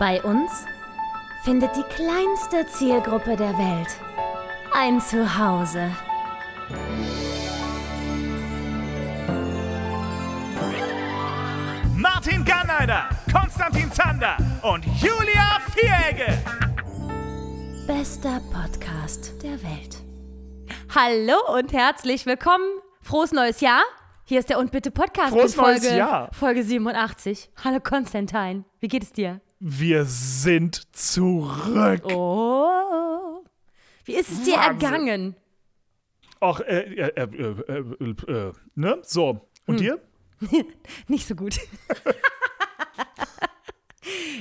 Bei uns findet die kleinste Zielgruppe der Welt ein Zuhause. Martin Garneider, Konstantin Zander und Julia Vieregge. Bester Podcast der Welt. Hallo und herzlich willkommen. Frohes neues Jahr. Hier ist der Und Bitte Podcast Frohes Folge, neues Jahr. Folge 87. Hallo Konstantin, wie geht es dir? Wir sind zurück. Oh. Wie ist es dir Wahnsinn. ergangen? Ach, äh, äh, äh, äh, äh, äh, ne? So. Und dir? Nicht so gut.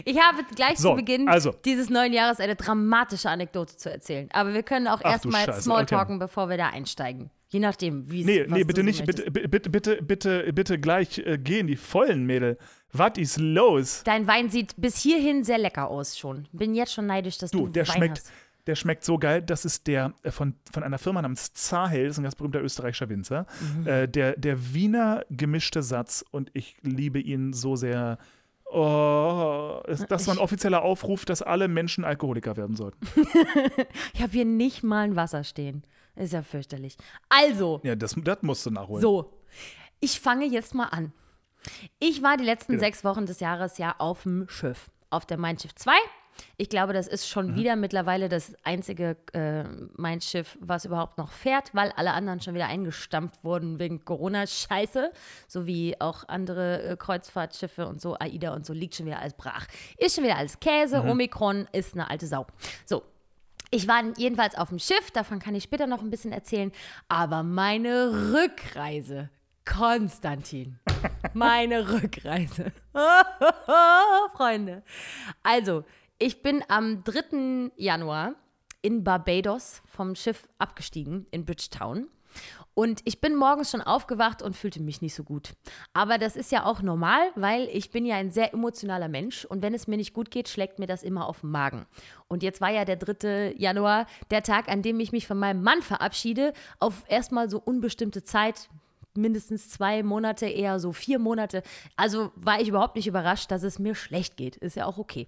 Ich habe gleich So, zu Beginn also. dieses neuen Jahres eine dramatische Anekdote zu erzählen. Aber wir können auch erstmal Smalltalken, bevor wir da einsteigen. Je nachdem, wie es Nee, nee, bitte so nicht. Bitte, bitte, bitte, bitte, bitte gleich äh, gehen, die vollen Mädel. Was ist los? Dein Wein sieht bis hierhin sehr lecker aus schon. Bin jetzt schon neidisch, dass du, Du, der Wein schmeckt, hast. der schmeckt so geil. Das ist der äh, von, von einer Firma namens Zahel, das ist ein ganz berühmter österreichischer Winzer. Mhm. Äh, der, der Wiener gemischte Satz und ich liebe ihn so sehr. Oh, ist, das war ein offizieller Aufruf, dass alle Menschen Alkoholiker werden sollten. Ich habe hier nicht mal ein Wasser stehen. Ist ja fürchterlich. Also, Ja, das, das musst du nachholen. so. Ich fange jetzt mal an. Ich war die letzten Bitte. sechs Wochen des Jahres ja auf dem Schiff. Auf der Mein Schiff 2. Ich glaube, das ist Mhm. schon wieder mittlerweile das einzige äh, Mein Schiff, was überhaupt noch fährt, weil alle anderen schon wieder eingestampft wurden wegen Corona-Scheiße. So wie auch andere äh, Kreuzfahrtschiffe und so, AIDA und so, liegt schon wieder alles brach. Ist schon wieder alles Käse. Mhm. Omikron ist eine alte Sau. So, ich war jedenfalls auf dem Schiff, davon kann ich später noch ein bisschen erzählen. Aber meine Rückreise, Konstantin, meine Rückreise. Freunde. Also, ich bin am 3. Januar in Barbados vom Schiff abgestiegen in Bridgetown. Und ich bin morgens schon aufgewacht und fühlte mich nicht so gut. Aber das ist ja auch normal, weil ich bin ja ein sehr emotionaler Mensch und wenn es mir nicht gut geht, schlägt mir das immer auf den Magen. Und jetzt war ja der 3. Januar der Tag, an dem ich mich von meinem Mann verabschiede, auf erstmal so unbestimmte Zeit, mindestens zwei Monate, eher so vier Monate. Also war ich überhaupt nicht überrascht, dass es mir schlecht geht. Ist ja auch okay.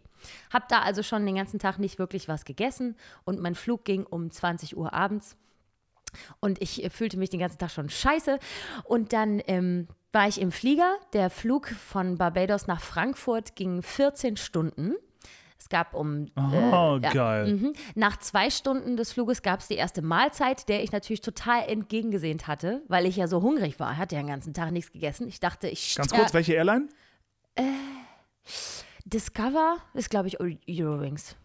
Hab da also schon den ganzen Tag nicht wirklich was gegessen und mein Flug ging um 20 Uhr abends. Und ich äh, fühlte mich den ganzen Tag schon scheiße. Und dann ähm, war ich im Flieger. Der Flug von Barbados nach Frankfurt ging 14 Stunden. Es gab um. Oh, ja, geil. Mhm. Nach zwei Stunden des Fluges gab es die erste Mahlzeit, der ich natürlich total entgegengesehnt hatte, weil ich ja so hungrig war. Hatte ja den ganzen Tag nichts gegessen. Ich dachte, ich. Ganz kurz, welche Airline? Discover ist, glaube ich, Eurowings.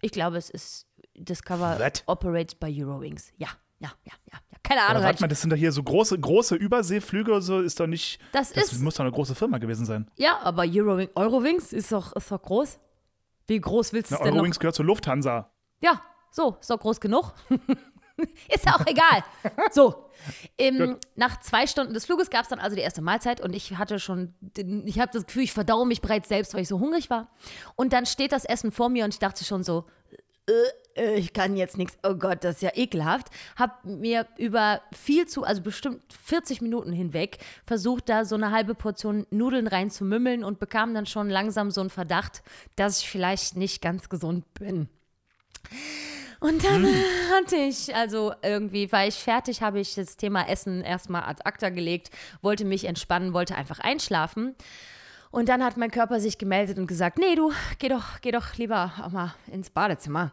Ich glaube, es ist Discover What? operated by Eurowings. Ja, ja, ja, ja. ja. Keine Ahnung. warte halt- mal, das sind doch hier so große, große Überseeflüge oder so, ist doch nicht. Das Das ist- muss doch eine große Firma gewesen sein. Ja, aber Eurowings, Eurowings ist doch, ist doch groß. Wie groß willst du es denn noch? Eurowings gehört zur Lufthansa. Ja, so, ist doch groß genug. ist ja auch egal. So, ähm, nach zwei Stunden des Fluges gab es dann also die erste Mahlzeit und ich hatte schon, den, ich habe das Gefühl, ich verdaue mich bereits selbst, weil ich so hungrig war. Und dann steht das Essen vor mir und ich dachte schon so, äh, ich kann jetzt nichts, oh Gott, das ist ja ekelhaft. Hab mir über viel zu, also bestimmt 40 Minuten hinweg versucht, da so eine halbe Portion Nudeln reinzumümmeln und bekam dann schon langsam so einen Verdacht, dass ich vielleicht nicht ganz gesund bin. Und dann Hm. hatte ich, also irgendwie war ich fertig, habe ich das Thema Essen erstmal ad acta gelegt, wollte mich entspannen, wollte einfach einschlafen. Und dann hat mein Körper sich gemeldet und gesagt, nee, du, geh doch, geh doch lieber auch mal ins Badezimmer.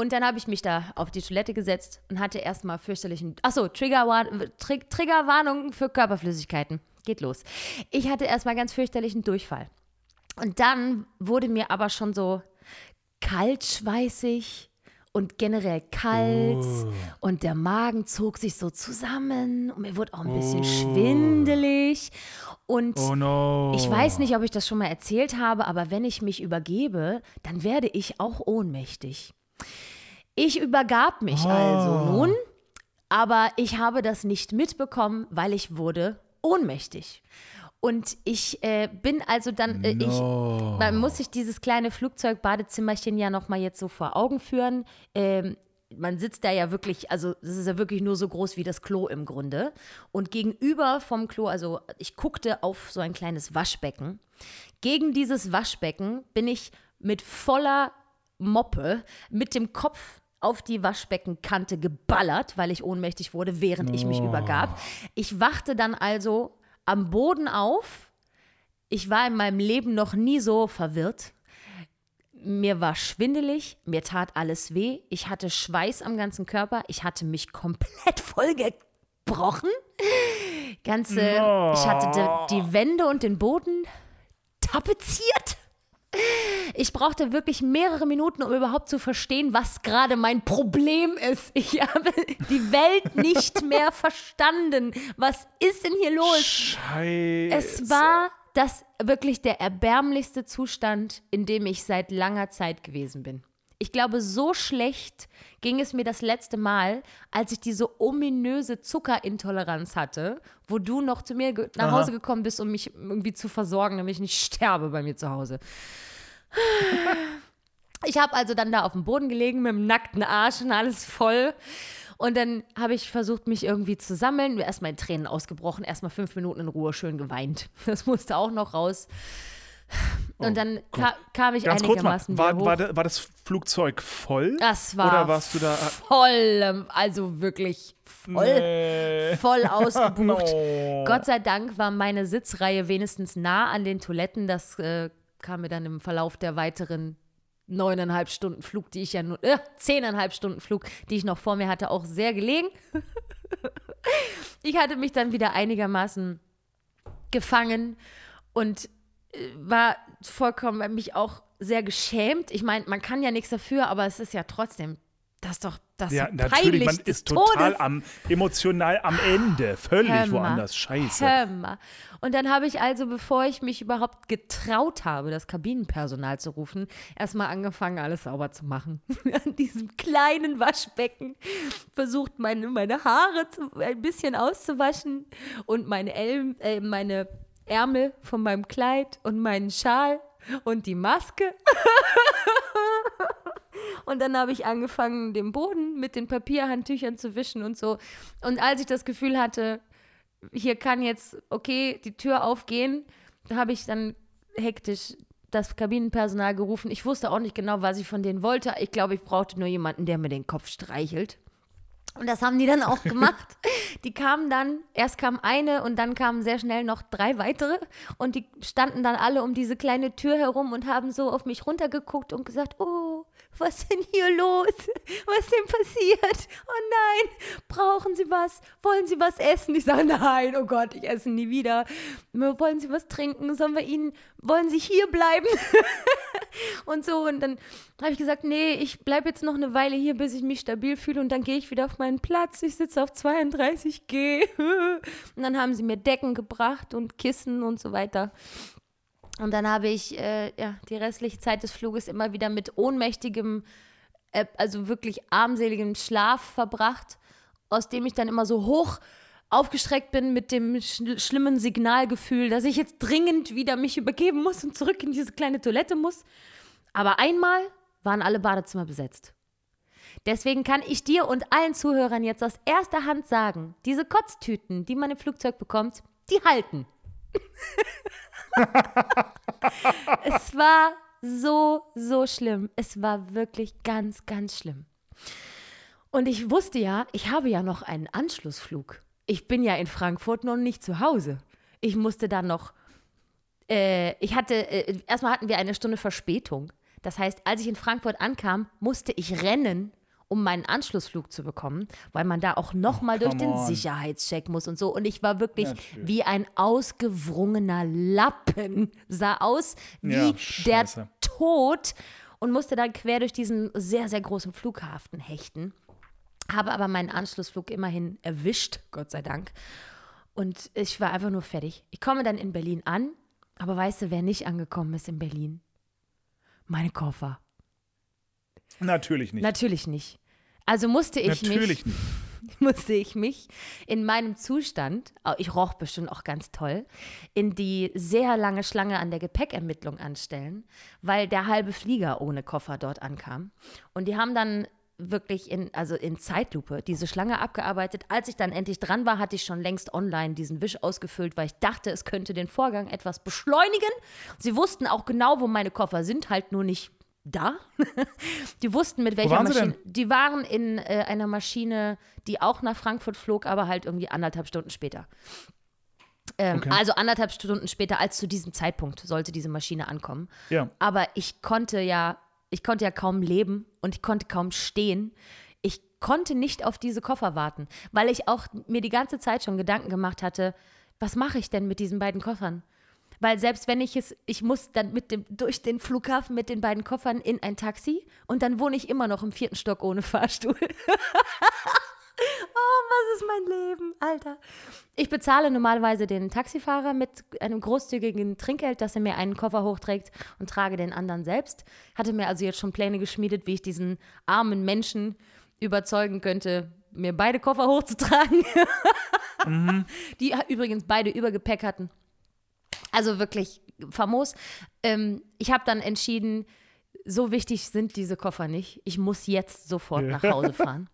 Und dann habe ich mich da auf die Toilette gesetzt und hatte erstmal fürchterlichen, achso, Triggerwarn, Trig Triggerwarnung für Körperflüssigkeiten. Geht los. Ich hatte erstmal ganz fürchterlichen Durchfall. Und dann wurde mir aber schon so kaltschweißig und generell kalt und der Magen zog sich so zusammen und mir wurde auch ein bisschen schwindelig und Oh no. ich weiß nicht, ob ich das schon mal erzählt habe, aber wenn ich mich übergebe, dann werde ich auch ohnmächtig. Ich übergab mich also nun, aber ich habe das nicht mitbekommen, weil ich wurde ohnmächtig. Und ich äh, bin also dann, äh, ich, man muss sich dieses kleine Flugzeugbadezimmerchen ja nochmal jetzt so vor Augen führen. Ähm, man sitzt da ja wirklich, also das ist ja wirklich nur so groß wie das Klo im Grunde. Und gegenüber vom Klo, also ich guckte auf so ein kleines Waschbecken. Gegen dieses Waschbecken bin ich mit voller Moppe, mit dem Kopf auf die Waschbeckenkante geballert, weil ich ohnmächtig wurde, während ich mich übergab. Ich wachte dann also am Boden auf. Ich war in meinem Leben noch nie so verwirrt. Mir war schwindelig, mir tat alles weh, ich hatte Schweiß am ganzen Körper, ich hatte mich komplett vollgebrochen. Ganze, ich hatte die, die Wände und den Boden tapeziert. Ich brauchte wirklich mehrere Minuten, um überhaupt zu verstehen, was gerade mein Problem ist. Ich habe die Welt nicht mehr verstanden. Was ist denn hier los? Scheiße. Es war das wirklich der erbärmlichste Zustand, in dem ich seit langer Zeit gewesen bin. Ich glaube, so schlecht ging es mir das letzte Mal, als ich diese ominöse Zuckerintoleranz hatte, wo du noch zu mir nach Aha. Hause gekommen bist, um mich irgendwie zu versorgen, damit ich nicht sterbe bei mir zu Hause. Ich habe also dann da auf dem Boden gelegen mit dem nackten Arsch und alles voll. Und dann habe ich versucht, mich irgendwie zu sammeln. Erstmal in Tränen ausgebrochen, erstmal fünf Minuten in Ruhe schön geweint. Das musste auch noch raus. Und dann ka kam ich Oh Ganz kurz mal, einigermaßen war, hoch. war, war das Flugzeug voll? das war Oder warst du da? voll, ähm, also wirklich voll, Nee. voll ausgebucht. No. Gott sei Dank war meine Sitzreihe wenigstens nah an den Toiletten. Das äh, kam mir dann im Verlauf der weiteren neuneinhalb Stunden Flug, die ich ja nur, äh, zehneinhalb Stunden Flug, die ich noch vor mir hatte, auch sehr gelegen. ich hatte mich dann wieder einigermaßen gefangen und äh, war vollkommen mich auch sehr geschämt. Ich meine, man kann ja nichts dafür, aber es ist ja trotzdem, das ist doch das ist Ja, natürlich, man ist total Todes. am, emotional am Ende. Völlig mal. woanders. Scheiße. Mal. Und dann habe ich also, bevor ich mich überhaupt getraut habe, das Kabinenpersonal zu rufen, erstmal angefangen, alles sauber zu machen. An diesem kleinen Waschbecken versucht, meine, meine Haare zu, ein bisschen auszuwaschen und meine, El äh, meine Ärmel von meinem Kleid und meinen Schal und die Maske. Und dann habe ich angefangen, den Boden mit den Papierhandtüchern zu wischen und so. Und als ich das Gefühl hatte, hier kann jetzt, okay, die Tür aufgehen, habe ich dann hektisch das Kabinenpersonal gerufen. Ich wusste auch nicht genau, was ich von denen wollte. Ich glaube, ich brauchte nur jemanden, der mir den Kopf streichelt. Und das haben die dann auch gemacht. Die kamen dann, erst kam eine und dann kamen sehr schnell noch drei weitere. Und die standen dann alle um diese kleine Tür herum und haben so auf mich runtergeguckt und gesagt, oh, was ist denn hier los? Was ist denn passiert? Oh nein, brauchen Sie was? Wollen Sie was essen? Ich sage, nein, oh Gott, ich esse nie wieder. Wollen Sie was trinken? Sollen wir Ihnen, wollen Sie hier bleiben? und so. Und dann habe ich gesagt, nee, ich bleibe jetzt noch eine Weile hier, bis ich mich stabil fühle und dann gehe ich wieder auf meinen Platz. Ich sitze auf 32G. und dann haben sie mir Decken gebracht und Kissen und so weiter. Und dann habe ich äh, ja, die restliche Zeit des Fluges immer wieder mit ohnmächtigem, äh, also wirklich armseligem Schlaf verbracht, aus dem ich dann immer so hoch aufgestreckt bin mit dem sch schlimmen Signalgefühl, dass ich jetzt dringend wieder mich übergeben muss und zurück in diese kleine Toilette muss. Aber einmal waren alle Badezimmer besetzt. Deswegen kann ich dir und allen Zuhörern jetzt aus erster Hand sagen, diese Kotztüten, die man im Flugzeug bekommt, die halten. es war so, so schlimm. Es war wirklich ganz, ganz schlimm. Und ich wusste ja, ich habe ja noch einen Anschlussflug. Ich bin ja in Frankfurt noch nicht zu Hause. Ich musste dann noch, äh, ich hatte, äh, erstmal hatten wir eine Stunde Verspätung. Das heißt, als ich in Frankfurt ankam, musste ich rennen, um meinen Anschlussflug zu bekommen, weil man da auch nochmal durch den on. Sicherheitscheck muss und so. Und ich war wirklich Natürlich. wie ein ausgewrungener Lappen, sah aus wie Ja, der. Tod und musste dann quer durch diesen sehr, sehr großen Flughafen hechten. Habe aber meinen Anschlussflug immerhin erwischt, Gott sei Dank. Und ich war einfach nur fertig. Ich komme dann in Berlin an, aber weißt du, wer nicht angekommen ist in Berlin? Meine Koffer. Natürlich nicht. Natürlich nicht. Also musste ich mich Natürlich nicht. musste ich mich in meinem Zustand, oh, ich roch bestimmt auch ganz toll, in die sehr lange Schlange an der Gepäckermittlung anstellen, weil der halbe Flieger ohne Koffer dort ankam. Und die haben dann wirklich in, also in Zeitlupe diese Schlange abgearbeitet. Als ich dann endlich dran war, hatte ich schon längst online diesen Wisch ausgefüllt, weil ich dachte, es könnte den Vorgang etwas beschleunigen. Sie wussten auch genau, wo meine Koffer sind, halt nur nicht da. die wussten, mit welcher Maschine. Die waren in äh, einer Maschine, die auch nach Frankfurt flog, aber halt irgendwie anderthalb Stunden später. Ähm, Okay. Also anderthalb Stunden später als zu diesem Zeitpunkt sollte diese Maschine ankommen. Ja. Aber ich konnte ja, ich konnte ja kaum leben und ich konnte kaum stehen. Ich konnte nicht auf diese Koffer warten, weil ich auch mir die ganze Zeit schon Gedanken gemacht hatte, was mache ich denn mit diesen beiden Koffern? Weil selbst wenn ich es, ich muss dann mit dem, durch den Flughafen mit den beiden Koffern in ein Taxi und dann wohne ich immer noch im vierten Stock ohne Fahrstuhl. oh, was ist mein Leben, Alter. Ich bezahle normalerweise den Taxifahrer mit einem großzügigen Trinkgeld, dass er mir einen Koffer hochträgt und trage den anderen selbst. Hatte mir also jetzt schon Pläne geschmiedet, wie ich diesen armen Menschen überzeugen könnte, mir beide Koffer hochzutragen. Die übrigens beide Übergepäck hatten. Also wirklich famos. Ähm, ich habe dann entschieden, so wichtig sind diese Koffer nicht. Ich muss jetzt sofort nach Hause fahren.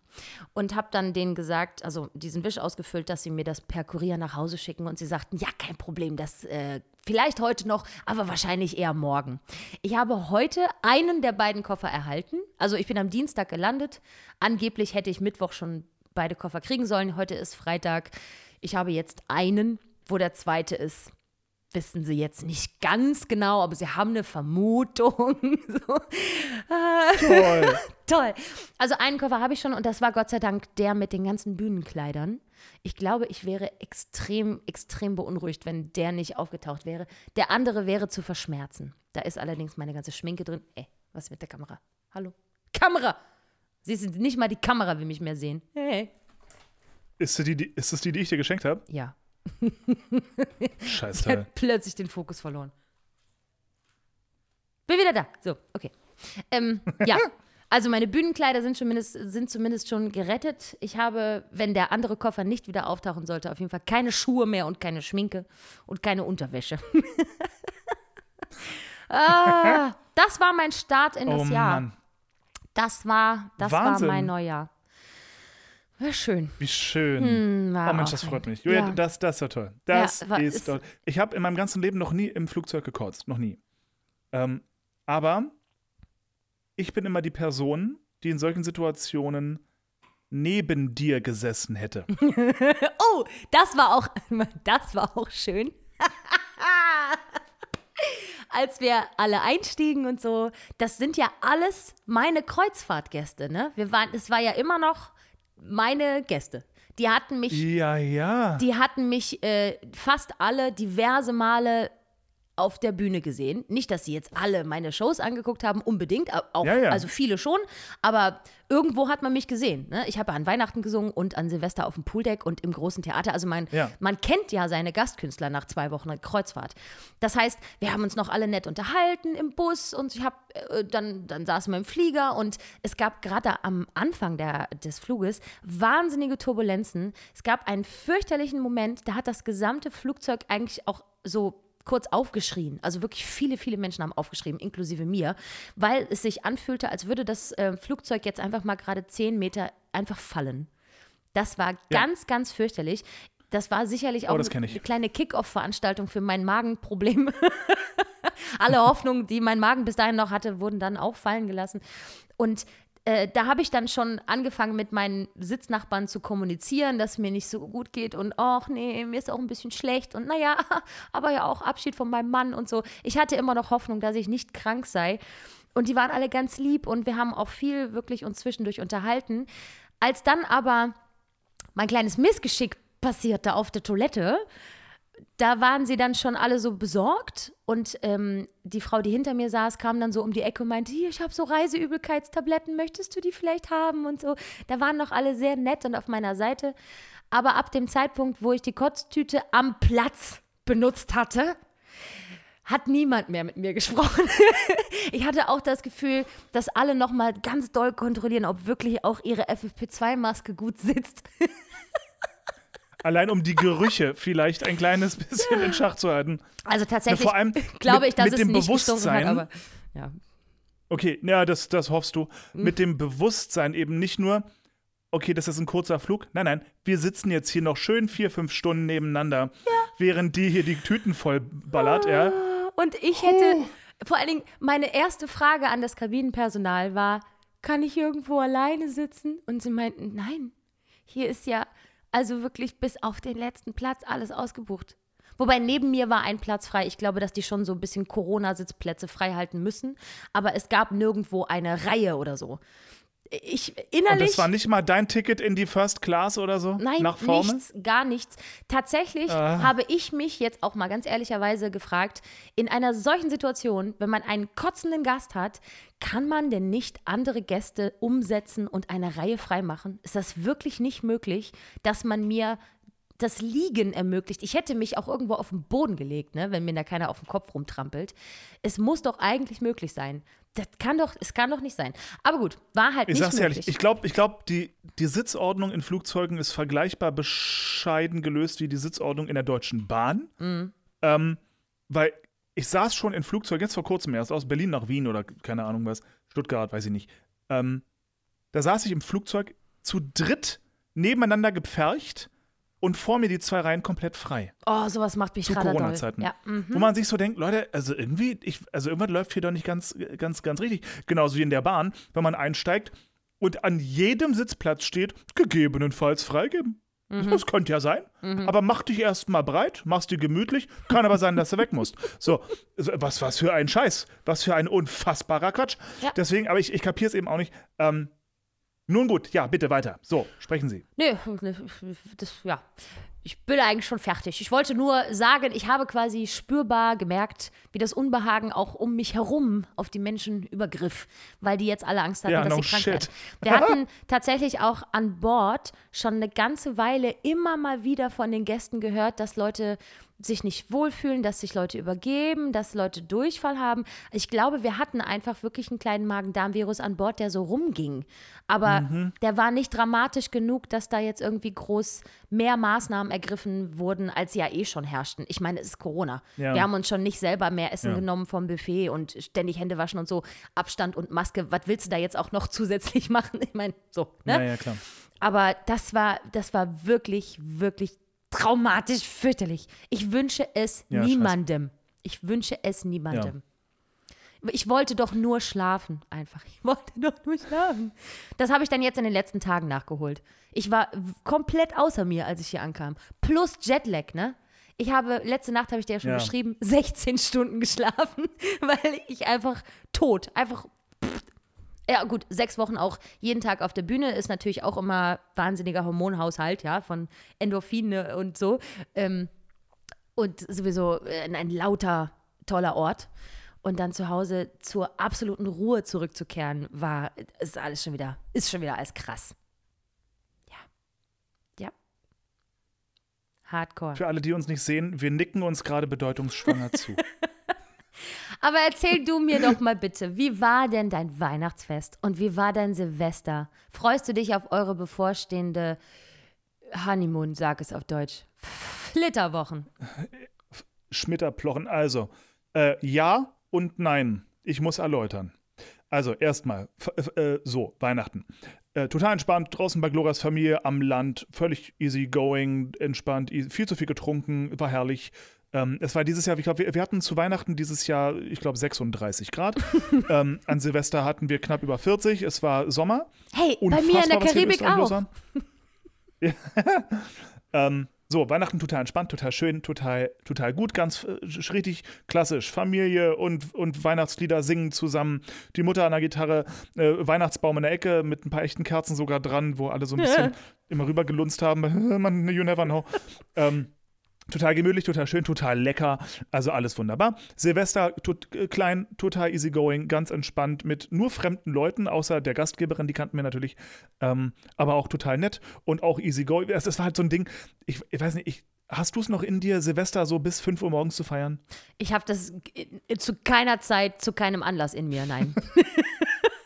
Und habe dann denen gesagt, also diesen Wisch ausgefüllt, dass sie mir das per Kurier nach Hause schicken. Und sie sagten, ja, kein Problem, das äh, vielleicht heute noch, aber wahrscheinlich eher morgen. Ich habe heute einen der beiden Koffer erhalten. Also ich bin am Dienstag gelandet. Angeblich hätte ich Mittwoch schon beide Koffer kriegen sollen. Heute ist Freitag. Ich habe jetzt einen, wo der zweite ist wissen sie jetzt nicht ganz genau, aber sie haben eine Vermutung. so. Toll. Toll. Also einen Koffer habe ich schon und das war Gott sei Dank der mit den ganzen Bühnenkleidern. Ich glaube, ich wäre extrem, extrem beunruhigt, wenn der nicht aufgetaucht wäre. Der andere wäre zu verschmerzen. Da ist allerdings meine ganze Schminke drin. Ey, was ist mit der Kamera? Hallo? Kamera! Siehst du, nicht mal die Kamera will mich mehr sehen. Hey. Ist, die, ist das die, die ich dir geschenkt habe? Ja, Scheiß ich hat plötzlich den Fokus verloren. Bin wieder da. So, okay. Ähm, ja, also meine Bühnenkleider sind zumindest, sind zumindest schon gerettet. Ich habe, wenn der andere Koffer nicht wieder auftauchen sollte, auf jeden Fall keine Schuhe mehr und keine Schminke und keine Unterwäsche. ah, das war mein Start in das Oh Jahr. Mann, Das war, das war Wahnsinn. mein Neujahr. War schön. wie schön. Hm, Oh Mensch, das freut mich. Julia, Ja. das, das ist ja toll. Das Ja, war- ist ist- toll. Ich habe in meinem ganzen Leben noch nie im Flugzeug gekotzt. Noch nie. Ähm, aber ich bin immer die Person, die in solchen Situationen neben dir gesessen hätte. Oh, das war auch, das war auch schön. Als wir alle einstiegen und so, das sind ja alles meine Kreuzfahrtgäste, ne? Wir waren, es war ja immer noch meine Gäste. Die hatten mich Ja, ja. die hatten mich äh, fast alle diverse Male auf der Bühne gesehen. Nicht, dass sie jetzt alle meine Shows angeguckt haben, unbedingt, au- auch, Ja, ja. also viele schon, aber irgendwo hat man mich gesehen. Ne? Ich habe an Weihnachten gesungen und an Silvester auf dem Pooldeck und im großen Theater. Also mein, Ja. man kennt ja seine Gastkünstler nach zwei Wochen Kreuzfahrt. Das heißt, wir haben uns noch alle nett unterhalten im Bus und ich habe äh, dann, dann saßen wir im Flieger und es gab gerade am Anfang der, des Fluges wahnsinnige Turbulenzen. Es gab einen fürchterlichen Moment, da hat das gesamte Flugzeug eigentlich auch so kurz aufgeschrien. Also wirklich viele, viele Menschen haben aufgeschrieben, inklusive mir, weil es sich anfühlte, als würde das äh, Flugzeug jetzt einfach mal gerade zehn Meter einfach fallen. Das war ganz, ganz fürchterlich. Das war sicherlich auch Oh, kenn ich. eine kleine Kick-Off-Veranstaltung für mein Magenproblem. Alle Hoffnungen, die mein Magen bis dahin noch hatte, wurden dann auch fallen gelassen. Und äh, da habe ich dann schon angefangen, mit meinen Sitznachbarn zu kommunizieren, dass mir nicht so gut geht und ach nee, mir ist auch ein bisschen schlecht und naja, aber ja auch Abschied von meinem Mann und so. Ich hatte immer noch Hoffnung, dass ich nicht krank sei. Und die waren alle ganz lieb und wir haben auch viel wirklich uns zwischendurch unterhalten. Als dann aber mein kleines Missgeschick passierte auf der Toilette, da waren sie dann schon alle so besorgt und ähm, die Frau, die hinter mir saß, kam dann so um die Ecke und meinte, hier, ich habe so Reiseübelkeitstabletten, möchtest du die vielleicht haben und so. Da waren noch alle sehr nett und auf meiner Seite. Aber ab dem Zeitpunkt, wo ich die Kotztüte am Platz benutzt hatte, hat niemand mehr mit mir gesprochen. ich hatte auch das Gefühl, dass alle noch mal ganz doll kontrollieren, ob wirklich auch ihre FFP2-Maske gut sitzt. Allein um die Gerüche vielleicht ein kleines bisschen in Schach zu halten. Also tatsächlich vor allem glaube mit- ich, dass mit es dem nicht gestunken hat, Bewusstsein- aber ja. Okay, ja, das, das hoffst du. Hm. Mit dem Bewusstsein eben nicht nur, okay, das ist ein kurzer Flug. Nein, nein, wir sitzen jetzt hier noch schön vier, fünf Stunden nebeneinander, während die hier die Tüten voll ballert, ja. Und ich hätte, vor allen Dingen, meine erste Frage an das Kabinenpersonal war, kann ich irgendwo alleine sitzen? Und sie meinten, nein, hier ist ja also wirklich bis auf den letzten Platz alles ausgebucht. Wobei neben mir war ein Platz frei. Ich glaube, dass die schon so ein bisschen Corona-Sitzplätze frei halten müssen. Aber es gab nirgendwo eine Reihe oder so. Ich Und innerlich. das war nicht mal dein Ticket in die First Class oder so? Nein, nach Formel? nichts, gar nichts. Tatsächlich Ah. habe ich mich jetzt auch mal ganz ehrlicherweise gefragt, in einer solchen Situation, wenn man einen kotzenden Gast hat, kann man denn nicht andere Gäste umsetzen und eine Reihe freimachen? Ist das wirklich nicht möglich, dass man mir das Liegen ermöglicht. Ich hätte mich auch irgendwo auf den Boden gelegt, ne, wenn mir da keiner auf dem Kopf rumtrampelt. Es muss doch eigentlich möglich sein. Das kann doch, es kann doch nicht sein. Aber gut, war halt Ich nicht sag's möglich. ehrlich, ich glaube, ich glaub, die, die Sitzordnung in Flugzeugen ist vergleichbar bescheiden gelöst wie die Sitzordnung in der Deutschen Bahn. Mhm. Ähm, weil ich saß schon in Flugzeugen, jetzt vor kurzem erst, aus Berlin nach Wien oder keine Ahnung was, Stuttgart, weiß ich nicht. Ähm, da saß ich im Flugzeug zu dritt nebeneinander gepfercht und vor mir die zwei Reihen komplett frei. oh, sowas macht mich Zu gerade. Corona-Zeiten. Ja, mhm. Wo man sich so denkt, Leute, also irgendwie, ich, also irgendwas läuft hier doch nicht ganz, ganz, ganz richtig. Genauso wie in der Bahn, wenn man einsteigt und an jedem Sitzplatz steht, gegebenenfalls freigeben. Mhm. Das könnte ja sein. Aber mach dich erstmal breit, machst dir gemütlich. Kann aber sein, dass du weg musst. So, so, was, was für ein Scheiß. Was für ein unfassbarer Quatsch. Ja. Deswegen, aber ich, ich kapiere es eben auch nicht. Ähm, nun gut, ja, bitte weiter. So, sprechen Sie. Nee, das, ja. Ich bin eigentlich schon fertig. Ich wollte nur sagen, ich habe quasi spürbar gemerkt, wie das Unbehagen auch um mich herum auf die Menschen übergriff, weil die jetzt alle Angst hatten, Ja, dass no sie krank shit. werden. Wir hatten tatsächlich auch an Bord schon eine ganze Weile immer mal wieder von den Gästen gehört, dass Leute sich nicht wohlfühlen, dass sich Leute übergeben, dass Leute Durchfall haben. Ich glaube, wir hatten einfach wirklich einen kleinen Magen-Darm-Virus an Bord, der so rumging. Aber Mhm. der war nicht dramatisch genug, dass da jetzt irgendwie groß mehr Maßnahmen ergriffen wurden, als sie ja eh schon herrschten. Ich meine, es ist Corona. Ja. Wir haben uns schon nicht selber mehr Essen Ja. genommen vom Buffet und ständig Hände waschen und so. Abstand und Maske. Was willst du da jetzt auch noch zusätzlich machen? Ich meine, so. Ne? Naja, klar. Aber das war, das war wirklich, wirklich traumatisch fürchterlich. Ich wünsche es Ja, scheiße. niemandem. Ich wünsche es niemandem. Ich wollte doch nur schlafen, einfach. Ich wollte doch nur schlafen. Das habe ich dann jetzt in den letzten Tagen nachgeholt. Ich war komplett außer mir, als ich hier ankam. Plus Jetlag, ne? Ich habe, letzte Nacht habe ich dir ja schon Ja. beschrieben, 16 Stunden geschlafen, weil ich einfach tot, einfach ja, gut, sechs Wochen auch jeden Tag auf der Bühne ist natürlich auch immer wahnsinniger Hormonhaushalt, ja, von Endorphine und so. Ähm, und sowieso äh, ein lauter, toller Ort. Und dann zu Hause zur absoluten Ruhe zurückzukehren, war, ist alles schon wieder, ist schon wieder alles krass. Ja. Ja. Hardcore. Für alle, die uns nicht sehen, wir nicken uns gerade bedeutungsschwanger zu. Aber erzähl du mir doch mal bitte, wie war denn dein Weihnachtsfest und wie war dein Silvester? Freust du dich auf eure bevorstehende Honeymoon, sag es auf Deutsch, Flitterwochen? Schmitterplochen. Also, äh, ja und nein. Ich muss erläutern. Also, erstmal, äh, so, Weihnachten. Äh, total entspannt, draußen bei Gloras Familie am Land, völlig easy going, entspannt, viel zu viel getrunken, war herrlich. Ähm, es war dieses Jahr, ich glaube, wir, wir hatten zu Weihnachten dieses Jahr, ich glaube, 36 Grad. ähm, an Silvester hatten wir knapp über 40. Es war Sommer. Hey, bei mir in der Unfassbar, in Karibik los auch. Ja. ähm, so, Weihnachten total entspannt, total schön, total, total gut, ganz äh, richtig klassisch. Familie und, und Weihnachtslieder singen zusammen. Die Mutter an der Gitarre, äh, Weihnachtsbaum in der Ecke mit ein paar echten Kerzen sogar dran, wo alle so ein bisschen immer rüber gelunzt haben. Man, you never know. ähm, Total gemütlich, total schön, total lecker. Also alles wunderbar. Silvester tot, äh, klein, total easygoing, ganz entspannt mit nur fremden Leuten, außer der Gastgeberin, die kannten wir natürlich. Ähm, aber auch total nett und auch easygoing. Das, das war halt so ein Ding. Ich, ich weiß nicht, ich, hast du es noch in dir, Silvester so bis 5 Uhr morgens zu feiern? Ich habe das äh, zu keiner Zeit, zu keinem Anlass in mir, nein.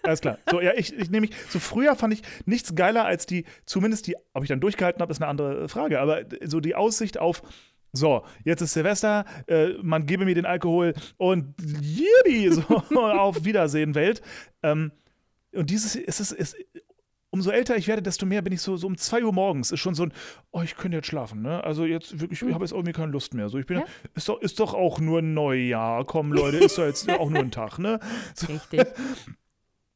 Alles klar. So, ja, ich, ich nehme mich, so früher fand ich nichts geiler als die, zumindest die, ob ich dann durchgehalten habe, ist eine andere Frage, aber so die Aussicht auf So, jetzt ist Silvester, äh, man gebe mir den Alkohol und yippie, so auf Wiedersehen, Welt. Ähm, und dieses, es ist, es, umso älter ich werde, desto mehr bin ich so, so um 2 Uhr morgens. Ist schon so ein, oh, ich könnte jetzt schlafen, ne? Also jetzt wirklich, ich habe jetzt irgendwie keine Lust mehr. So, ich bin, Ja. ist, doch, ist doch auch nur ein Neujahr. Komm, Leute, ist doch jetzt auch nur ein Tag, ne? So, Richtig.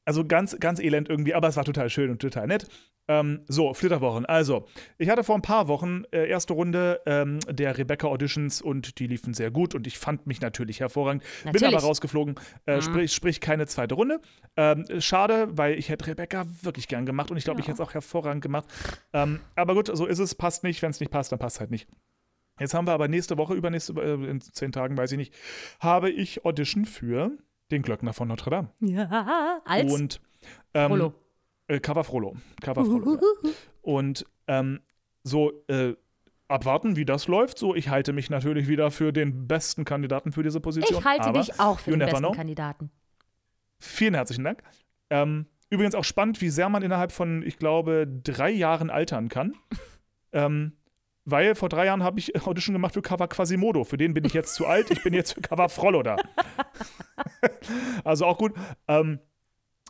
also ganz, ganz elend irgendwie, aber es war total schön und total nett. Ähm, so, Flitterwochen. Also, ich hatte vor ein paar Wochen äh, erste Runde ähm, der Rebecca Auditions und die liefen sehr gut und ich fand mich natürlich hervorragend. Bin Natürlich. aber rausgeflogen, äh, sprich, sprich keine zweite Runde. Ähm, schade, weil ich hätte Rebecca wirklich gern gemacht und ich glaube, ich hätte es auch hervorragend gemacht. Ähm, aber gut, so ist es, passt nicht. Wenn es nicht passt, dann passt halt nicht. Jetzt haben wir aber nächste Woche, übernächste, äh, in zehn Tagen, weiß ich nicht, habe ich Audition für den Glöckner von Notre Dame. Ja, als Und ähm, Frollo. Äh, Cover Frollo. Cover Frollo. ja. Und ähm, so äh, abwarten, wie das läuft. So, ich halte mich natürlich wieder für den besten Kandidaten für diese Position. Ich halte dich auch für den besten know. Kandidaten. Vielen herzlichen Dank. Ähm, übrigens auch spannend, wie sehr man innerhalb von, ich glaube, drei Jahren altern kann. ähm, weil vor drei Jahren habe ich Audition gemacht für Cover Quasimodo. Für den bin ich jetzt zu alt. Ich bin jetzt für Cover Frollo da. also auch gut. Ähm,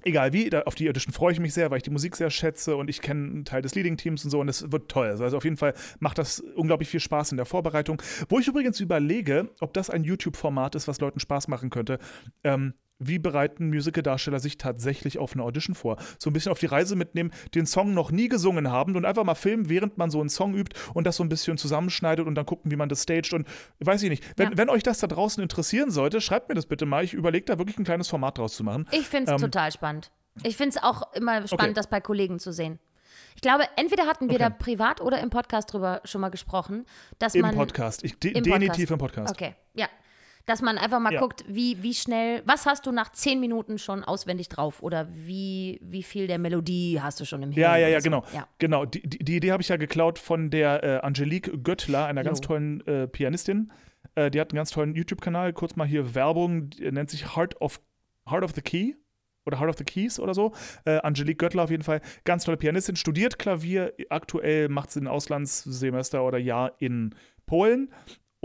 egal wie, auf die Audition freue ich mich sehr, weil ich die Musik sehr schätze und ich kenne einen Teil des Leading-Teams und so und es wird toll. Also auf jeden Fall macht das unglaublich viel Spaß in der Vorbereitung. Wo ich übrigens überlege, ob das ein YouTube-Format ist, was Leuten Spaß machen könnte. Ähm, wie bereiten Musical-Darsteller sich tatsächlich auf eine Audition vor? So ein bisschen auf die Reise mitnehmen, den Song noch nie gesungen haben und einfach mal filmen, während man so einen Song übt und das so ein bisschen zusammenschneidet und dann gucken, wie man das staged und weiß ich nicht. Wenn, Ja. wenn euch das da draußen interessieren sollte, schreibt mir das bitte mal. Ich überlege da wirklich ein kleines Format draus zu machen. Ich finde es Ähm, total spannend. Ich finde es auch immer spannend, Okay. das bei Kollegen zu sehen. Ich glaube, entweder hatten wir Okay. da privat oder im Podcast drüber schon mal gesprochen, dass Im man. Podcast. Ich, de Im definitiv Podcast. im Podcast. Okay, ja. Dass man einfach mal Ja. guckt, wie, wie schnell, was hast du nach zehn Minuten schon auswendig drauf oder wie, wie viel der Melodie hast du schon im Hirn? Ja, ja, ja, so. genau. Ja. Genau, die, die, Idee habe ich ja geklaut von der äh, Angelique Göttler, einer ganz Jo. tollen äh, Pianistin. Äh, die hat einen ganz tollen YouTube-Kanal, kurz mal hier Werbung, die nennt sich Heart of, Heart of the Key oder Heart of the Keys oder so. Äh, Angelique Göttler auf jeden Fall, ganz tolle Pianistin, studiert Klavier, aktuell macht sie ein Auslandssemester oder Jahr in Polen.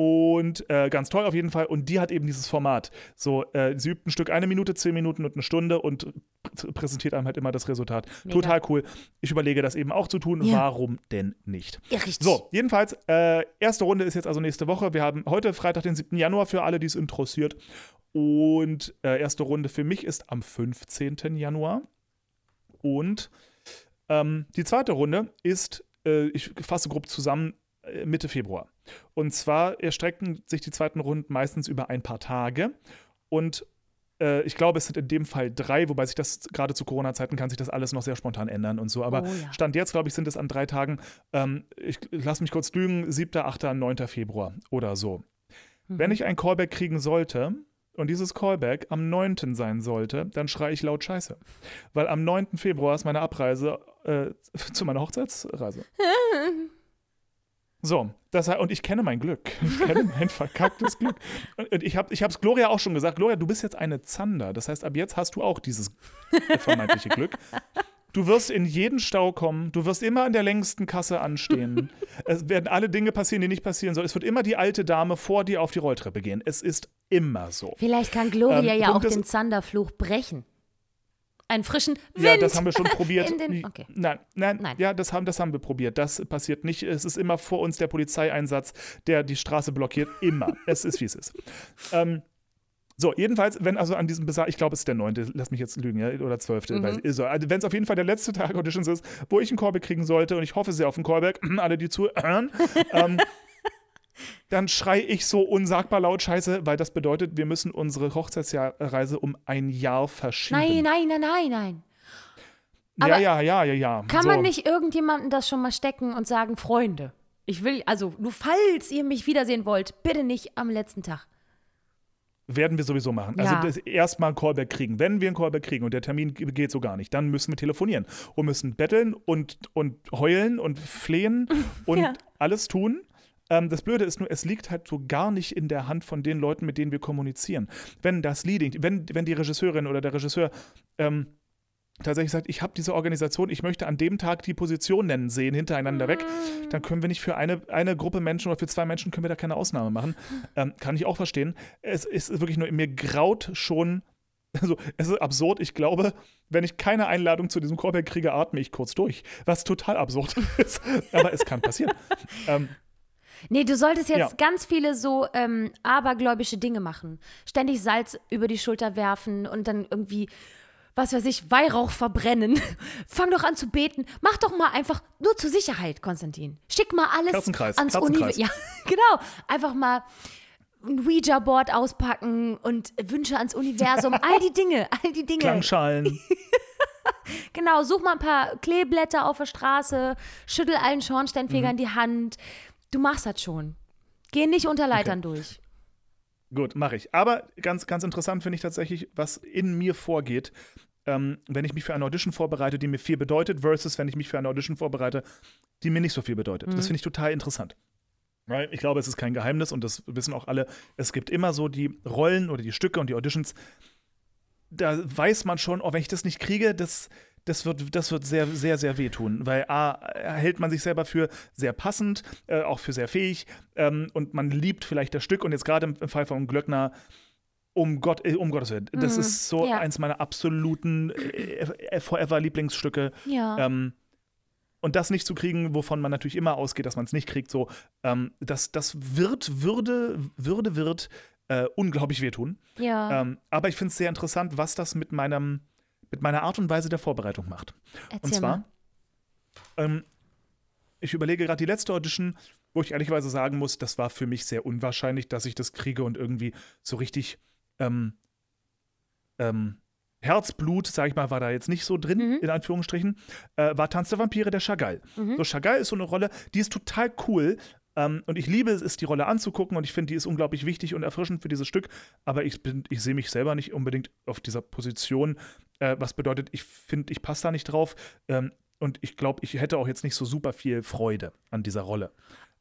Und äh, ganz toll auf jeden Fall. Und die hat eben dieses Format. So, äh, sie übt ein Stück eine Minute, zehn Minuten und eine Stunde und prä- präsentiert einem halt immer das Resultat. Mega. Total cool. Ich überlege das eben auch zu tun. Ja. Warum denn nicht? Ja, richtig. So, jedenfalls, äh, erste Runde ist jetzt also nächste Woche. Wir haben heute Freitag, den 7. Januar, für alle, die es interessiert. Und äh, erste Runde für mich ist am 15. Januar. Und ähm, die zweite Runde ist, äh, ich fasse grob zusammen, äh, Mitte Februar. Und zwar erstrecken sich die zweiten Runden meistens über ein paar Tage. Und äh, ich glaube, es sind in dem Fall drei, wobei sich das gerade zu Corona-Zeiten kann sich das alles noch sehr spontan ändern und so. Aber Oh ja. Stand jetzt, glaube ich, sind es an drei Tagen, ähm, ich lass mich kurz lügen, 7., 8., 9. Februar oder so. Mhm. Wenn ich ein Callback kriegen sollte und dieses Callback am 9. sein sollte, dann schreie ich laut Scheiße. Weil am 9. Februar ist meine Abreise äh, zu meiner Hochzeitsreise. So, das, und ich kenne mein Glück. Ich kenne mein verkacktes Glück. Und ich habe es Gloria auch schon gesagt. Gloria, du bist jetzt eine Zander. Das heißt, ab jetzt hast du auch dieses vermeintliche Glück. Du wirst in jeden Stau kommen. Du wirst immer an der längsten Kasse anstehen. es werden alle Dinge passieren, die nicht passieren sollen. Es wird immer die alte Dame vor dir auf die Rolltreppe gehen. Es ist immer so. Vielleicht kann Gloria Ähm, ja auch den Zanderfluch brechen. Einen frischen Wind. Ja, das haben wir schon probiert. den- okay. Nein, nein, Nein. ja, das haben, das haben wir probiert. Das passiert nicht. Es ist immer vor uns der Polizeieinsatz, der die Straße blockiert. Immer. es ist, wie es ist. Ähm, so, jedenfalls, wenn also an diesem Besar, ich glaube, es ist der 9., lass mich jetzt lügen, ja, oder 12., Mhm. also, wenn es auf jeden Fall der letzte Tag Auditions ist, wo ich einen Callback kriegen sollte, und ich hoffe sehr auf einen Callback, alle, die zuhören, ähm, dann schrei ich so unsagbar laut Scheiße, weil das bedeutet, wir müssen unsere Hochzeitsreise um ein Jahr verschieben. Nein, nein, nein, nein, nein. ja, ja, ja, ja, ja. Kann so. man nicht irgendjemandem das schon mal stecken und sagen, Freunde, ich will, also nur falls ihr mich wiedersehen wollt, bitte nicht am letzten Tag. Werden wir sowieso machen. Ja. Also erstmal einen Callback kriegen. Wenn wir einen Callback kriegen und der Termin ge- geht so gar nicht, dann müssen wir telefonieren und müssen betteln und, und heulen und flehen und Ja. alles tun. Ähm, das Blöde ist nur, es liegt halt so gar nicht in der Hand von den Leuten, mit denen wir kommunizieren. Wenn das Leading, wenn, wenn die Regisseurin oder der Regisseur ähm, tatsächlich sagt, ich habe diese Organisation, ich möchte an dem Tag die Position nennen sehen, hintereinander weg, dann können wir nicht für eine, eine Gruppe Menschen oder für zwei Menschen können wir da keine Ausnahme machen. Ähm, kann ich auch verstehen. Es ist wirklich nur, mir graut schon, also es ist absurd, ich glaube, wenn ich keine Einladung zu diesem Callback kriege, atme ich kurz durch, was total absurd ist, aber es kann passieren. ähm, Nee, du solltest jetzt Ja. ganz viele so ähm, abergläubische Dinge machen. Ständig Salz über die Schulter werfen und dann irgendwie, was weiß ich, Weihrauch verbrennen. Fang doch an zu beten. Mach doch mal einfach nur zur Sicherheit, Konstantin. Schick mal alles ans. Universum. Ja, genau. Einfach mal ein Ouija-Board auspacken und Wünsche ans Universum. All die Dinge, all die Dinge. Klangschalen. Genau, such mal ein paar Kleeblätter auf der Straße, schüttel allen Schornsteinfeger Mhm. die Hand. Du machst das schon. Geh nicht unter Leitern durch. Gut, mache ich. Aber ganz, ganz interessant finde ich tatsächlich, was in mir vorgeht, ähm, wenn ich mich für eine Audition vorbereite, die mir viel bedeutet, versus wenn ich mich für eine Audition vorbereite, die mir nicht so viel bedeutet. Das finde ich total interessant. Weil ich glaube, es ist kein Geheimnis und das wissen auch alle. Es gibt immer so die Rollen oder die Stücke und die Auditions, da weiß man schon, oh, wenn ich das nicht kriege, das, das wird, das wird sehr, sehr, sehr wehtun. Weil A, hält man sich selber für sehr passend, äh, auch für sehr fähig ähm, und man liebt vielleicht das Stück und jetzt gerade im, im Fall von Glöckner, um, Gott, äh, um Gottes Willen, das Mhm, ist so ja. eins meiner absoluten äh, äh, Forever-Lieblingsstücke. Ja. Ähm, und das nicht zu kriegen, wovon man natürlich immer ausgeht, dass man es nicht kriegt, so, ähm, das, das wird, würde, würde, wird äh, unglaublich wehtun. ja. Ähm, aber ich finde es sehr interessant, was das mit meinem, mit meiner Art und Weise der Vorbereitung macht. Erzähl Und zwar, ähm, ich überlege gerade die letzte Audition, wo ich ehrlicherweise sagen muss, das war für mich sehr unwahrscheinlich, dass ich das kriege und irgendwie so richtig ähm, ähm, Herzblut, sag ich mal, war da jetzt nicht so drin, Mhm. in Anführungsstrichen, äh, war Tanz der Vampire der Chagall. Mhm. So, Chagall ist so eine Rolle, die ist total cool. Ähm, und ich liebe es, die Rolle anzugucken und ich finde, die ist unglaublich wichtig und erfrischend für dieses Stück. Aber ich, bin- ich sehe mich selber nicht unbedingt auf dieser Position, äh, was bedeutet, ich finde, ich passe da nicht drauf. Ähm, und ich glaube, ich hätte auch jetzt nicht so super viel Freude an dieser Rolle.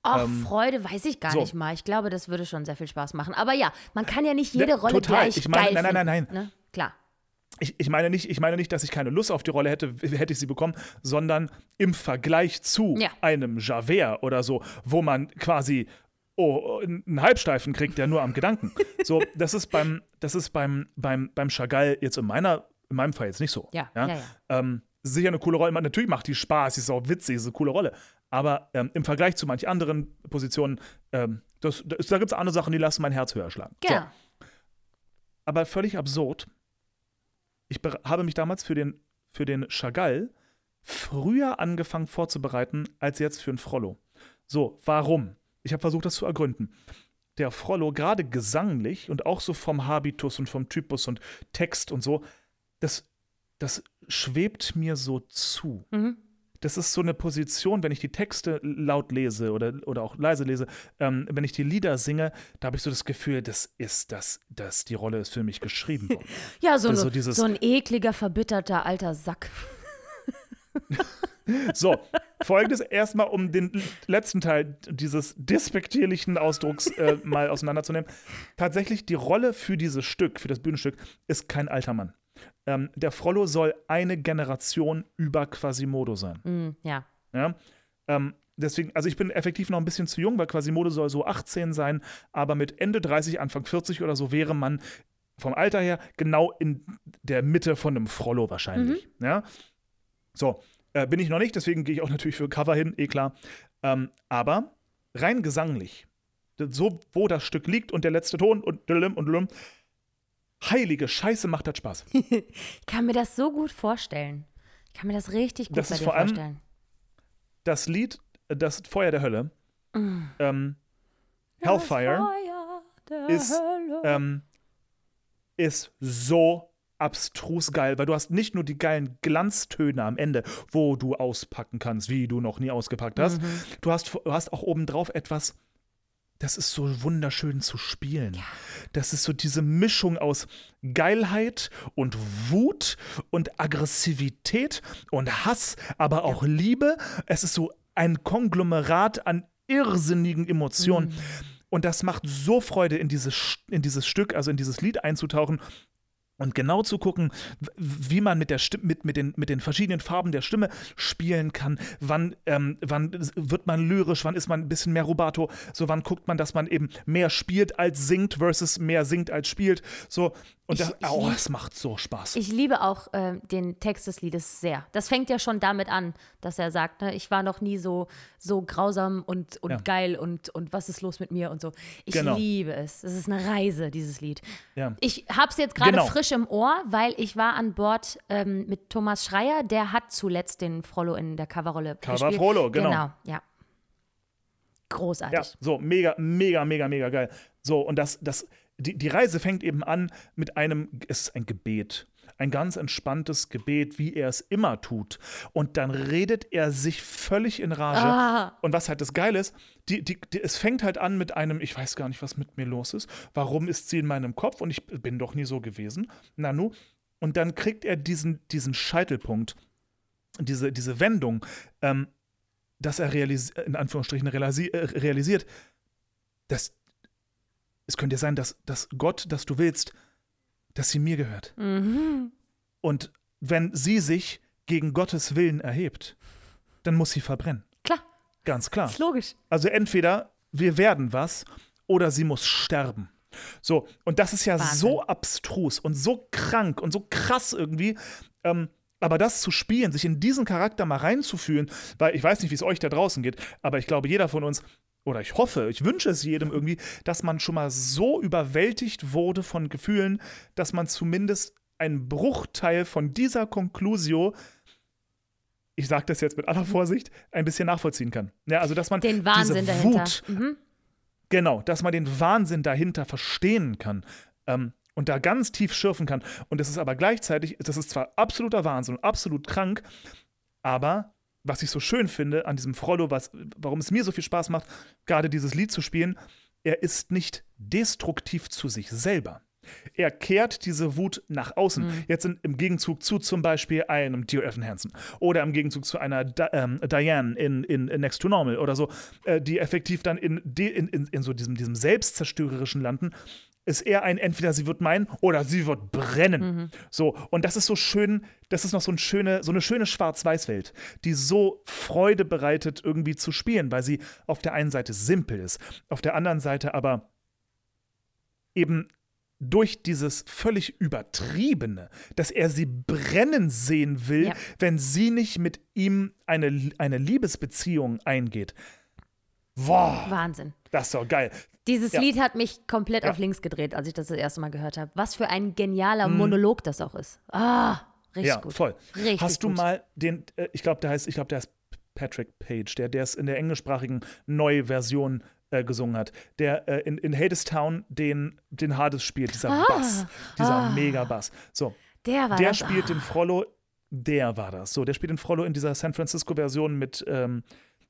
Ach, ähm, Freude weiß ich gar so. nicht mal. Ich glaube, das würde schon sehr viel Spaß machen. Aber ja, man kann ja nicht jede Ne, Rolle total. gleich Ich meine- geil nein, nein, nein, finden, Ne? Klar. Ich, ich, meine nicht, ich meine nicht, dass ich keine Lust auf die Rolle hätte, hätte ich sie bekommen, sondern im Vergleich zu Ja. einem Javert oder so, wo man quasi oh, einen Halbsteifen kriegt, der nur am Gedanken. So, das ist beim, das ist beim, beim, beim Chagall jetzt in meiner, in meinem Fall jetzt nicht so. Ja, ja, ja. Ähm, sicher eine coole Rolle. Natürlich macht die Spaß, sie ist auch witzig, ist eine coole Rolle. Aber ähm, im Vergleich zu manch anderen Positionen, ähm, das, das, da gibt es andere Sachen, die lassen mein Herz höher schlagen. So Genau. aber völlig absurd. Ich habe mich damals für den, für den Chagall früher angefangen vorzubereiten als jetzt für den Frollo. So, warum? Ich habe versucht, das zu ergründen. Der Frollo, gerade gesanglich und auch so vom Habitus und vom Typus und Text und so, das, das schwebt mir so zu. Mhm. Das ist so eine Position, wenn ich die Texte laut lese oder, oder auch leise lese, ähm, wenn ich die Lieder singe, da habe ich so das Gefühl, das ist das, das, die Rolle ist für mich geschrieben worden. Ja, so, Also so, so ein ekliger, verbitterter alter Sack. So, folgendes erstmal, um den letzten Teil dieses despektierlichen Ausdrucks äh, mal auseinanderzunehmen. Tatsächlich, die Rolle für dieses Stück, für das Bühnenstück, ist kein alter Mann. Ähm, der Frollo soll eine Generation über Quasimodo sein. Mhm, ja. Ja? Ähm, deswegen, also ich bin effektiv noch ein bisschen zu jung, weil Quasimodo soll so 18 sein, aber mit Ende 30, Anfang 40 oder so wäre man vom Alter her genau in der Mitte von einem Frollo wahrscheinlich. Ja? So, äh, bin ich noch nicht, deswegen gehe ich auch natürlich für Cover hin, eh klar. Ähm, aber rein gesanglich, so wo das Stück liegt und der letzte Ton und und heilige Scheiße macht das Spaß. Ich kann mir das so gut vorstellen. Ich kann mir das richtig gut Das bei ist dir vor allem- vorstellen. Das Lied, das Feuer der Hölle, ähm, Hellfire, ist, ähm, ist so abstrus geil, weil du hast nicht nur die geilen Glanztöne am Ende, wo du auspacken kannst, wie du noch nie ausgepackt hast. Du hast, du hast auch obendrauf etwas, das ist so wunderschön zu spielen. Das ist so diese Mischung aus Geilheit und Wut und Aggressivität und Hass, aber auch Liebe. Es ist so ein Konglomerat an irrsinnigen Emotionen. Und das macht so Freude, in dieses, in dieses Stück, also in dieses Lied einzutauchen. Und genau zu gucken, wie man mit, der Stimme, mit, mit, den, mit den verschiedenen Farben der Stimme spielen kann. Wann, ähm, wann wird man lyrisch, wann ist man ein bisschen mehr Rubato, so wann guckt man, dass man eben mehr spielt als singt versus mehr singt als spielt. So, und Ich- das, ich oh, es macht so Spaß. Ich liebe auch ähm, den Text des Liedes sehr. Das fängt ja schon damit an, dass er sagt, ne, ich war noch nie so, so grausam und, und Ja. geil und, und was ist los mit mir und so. Ich Genau. liebe es. Es ist eine Reise, dieses Lied. Ja. Ich habe es jetzt gerade Genau. frisch im Ohr, weil ich war an Bord ähm, mit Thomas Schreier. Der hat zuletzt den Frollo in der Coverrolle Cover gespielt. Frollo, genau. Genau, ja. Großartig. Ja, so mega, mega, mega, mega geil. So, und das, das, die, die Reise fängt eben an mit einem, es ist ein Gebet. Ein ganz entspanntes Gebet, wie er es immer tut. Und dann redet er sich völlig in Rage. Ah. Und was halt das Geile ist, die, die, die, es fängt halt an mit einem, ich weiß gar nicht, was mit mir los ist. Warum ist sie in meinem Kopf? Und ich bin doch nie so gewesen. Nanu. Und dann kriegt er diesen, diesen Scheitelpunkt, diese, diese Wendung, ähm, dass er realis in Anführungsstrichen realisi äh, realisiert, dass es könnte ja sein, dass, dass Gott, das du willst, dass sie mir gehört. Mhm. Und wenn sie sich gegen Gottes Willen erhebt, dann muss sie verbrennen. Klar, Ganz klar. ist logisch. Also entweder wir werden was oder sie muss sterben. So, und das ist ja Wahnsinn. so abstrus und so krank und so krass irgendwie. Ähm, aber das zu spielen, sich in diesen Charakter mal reinzufühlen, weil ich weiß nicht, wie es euch da draußen geht, aber ich glaube, jeder von uns, oder ich hoffe, ich wünsche es jedem irgendwie, dass man schon mal so überwältigt wurde von Gefühlen, dass man zumindest einen Bruchteil von dieser Conclusio, ich sage das jetzt mit aller Vorsicht, ein bisschen nachvollziehen kann. Ja, also dass man Den Wahnsinn diese dahinter. Wut, Mhm. Genau, dass man den Wahnsinn dahinter verstehen kann ähm, und da ganz tief schürfen kann. Und das ist aber gleichzeitig, das ist zwar absoluter Wahnsinn absolut krank, aber was ich so schön finde an diesem Frollo, was, warum es mir so viel Spaß macht, gerade dieses Lied zu spielen, er ist nicht destruktiv zu sich selber. Er kehrt diese Wut nach außen. Mhm. Jetzt in, im Gegenzug zu zum Beispiel einem Dear Evan Hansen oder im Gegenzug zu einer Di ähm, Diane in, in, in Next to Normal oder so, äh, die effektiv dann in, in, in, in so diesem, diesem selbstzerstörerischen landen, ist eher ein entweder sie wird meinen oder sie wird brennen. So, und das ist so schön, das ist noch so, ein schöne, so eine schöne Schwarz-Weiß-Welt, die so Freude bereitet, irgendwie zu spielen, weil sie auf der einen Seite simpel ist, auf der anderen Seite aber eben durch dieses völlig übertriebene, dass er sie brennen sehen will, Ja. wenn sie nicht mit ihm eine, eine Liebesbeziehung eingeht. Boah, Wahnsinn. das ist doch geil. Dieses Ja. Lied hat mich komplett Ja. auf links gedreht, als ich das das erste Mal gehört habe. Was für ein genialer Monolog das auch ist. Ah, richtig Mhm. ja, gut. voll. Richtig Hast du gut. mal den, äh, ich glaube, der heißt, ich glaube, der heißt Patrick Page, der, der es in der englischsprachigen Neuversion äh, gesungen hat, der äh, in, in Hadestown den, den Hades spielt, dieser Bass, dieser ah. Mega-Bass. So, Der war der das. spielt ah. den Frollo, der war das. So, der spielt den Frollo in dieser San Francisco-Version mit, ähm,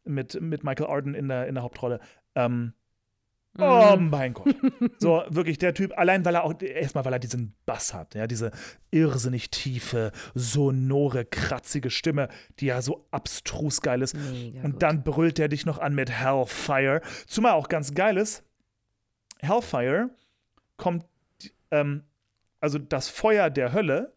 mit, mit Michael Arden in der, in der Hauptrolle. Ähm, Oh Mhm. mein Gott. So, wirklich, der Typ, allein weil er auch, erstmal weil er diesen Bass hat, ja, diese irrsinnig tiefe, sonore, kratzige Stimme, die ja so abstrus geil ist. Mega Und gut. dann brüllt er dich noch an mit Hellfire. Zumal auch ganz geil ist, Hellfire kommt, ähm, also das Feuer der Hölle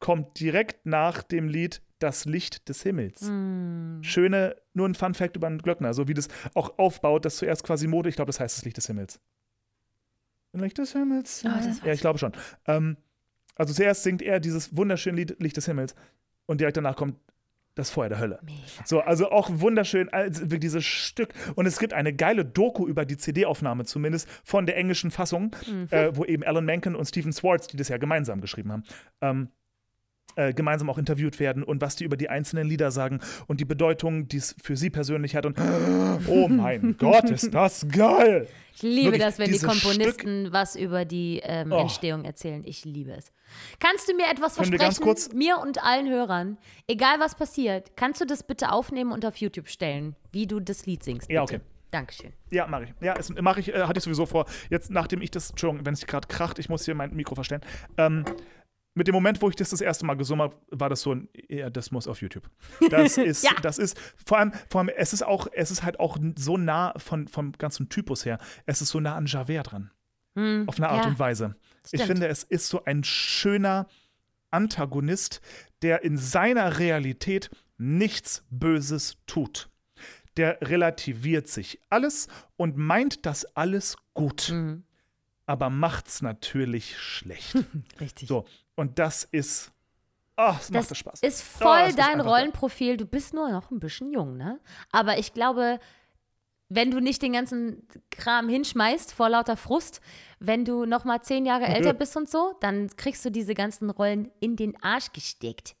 kommt direkt nach dem Lied Das Licht des Himmels. Mm. Schöne, nur ein Fun Fact über den Glöckner, so wie das auch aufbaut, dass zuerst quasi Mode, ich glaube, das heißt das Licht des Himmels. Licht des Himmels. Oh, ja, ich glaube schon. Ähm, also zuerst singt er dieses wunderschöne Lied Licht des Himmels und direkt danach kommt das Feuer der Hölle. Mega. So, also auch wunderschön, also dieses Stück. Und es gibt eine geile Doku über die CD-Aufnahme zumindest von der englischen Fassung, Mhm. äh, wo eben Alan Menken und Stephen Swartz, die das ja gemeinsam geschrieben haben, ähm, äh, gemeinsam auch interviewt werden und was die über die einzelnen Lieder sagen und die Bedeutung, die es für sie persönlich hat. Und oh mein Gott, ist das geil! Ich liebe Wirklich, das, wenn die Komponisten was über die ähm, Oh. Entstehung erzählen. Ich liebe es. Kannst du mir etwas Können versprechen, ganz kurz- mir und allen Hörern, egal was passiert, kannst du das bitte aufnehmen und auf YouTube stellen, wie du das Lied singst? Ja, bitte? okay. Dankeschön. Ja, mache ich. Ja, das mache ich, äh, hatte ich sowieso vor. Jetzt, nachdem ich das, Entschuldigung, wenn es gerade kracht, ich muss hier mein Mikro verstellen. Ähm, mit dem Moment, wo ich das das erste Mal gesungen habe, war das so ein, ja, das muss auf YouTube. Das ist, Ja. das ist, vor allem, vor allem, es ist auch, es ist halt auch so nah von, vom ganzen Typus her, es ist so nah an Javert dran. auf eine Art ja, und Weise. Ich stimmt. finde, es ist so ein schöner Antagonist, der in seiner Realität nichts Böses tut. Der relativiert sich alles und meint das alles gut, Mhm. aber macht's natürlich schlecht. Richtig. So, und das ist. Ah, macht Das das Spaß. ist Oh, voll ist dein. Rollenprofil. Du bist nur noch ein bisschen jung, ne? Aber ich glaube, wenn du nicht den ganzen Kram hinschmeißt vor lauter Frust, wenn du noch mal zehn Jahre älter bist und so, dann kriegst du diese ganzen Rollen in den Arsch gesteckt.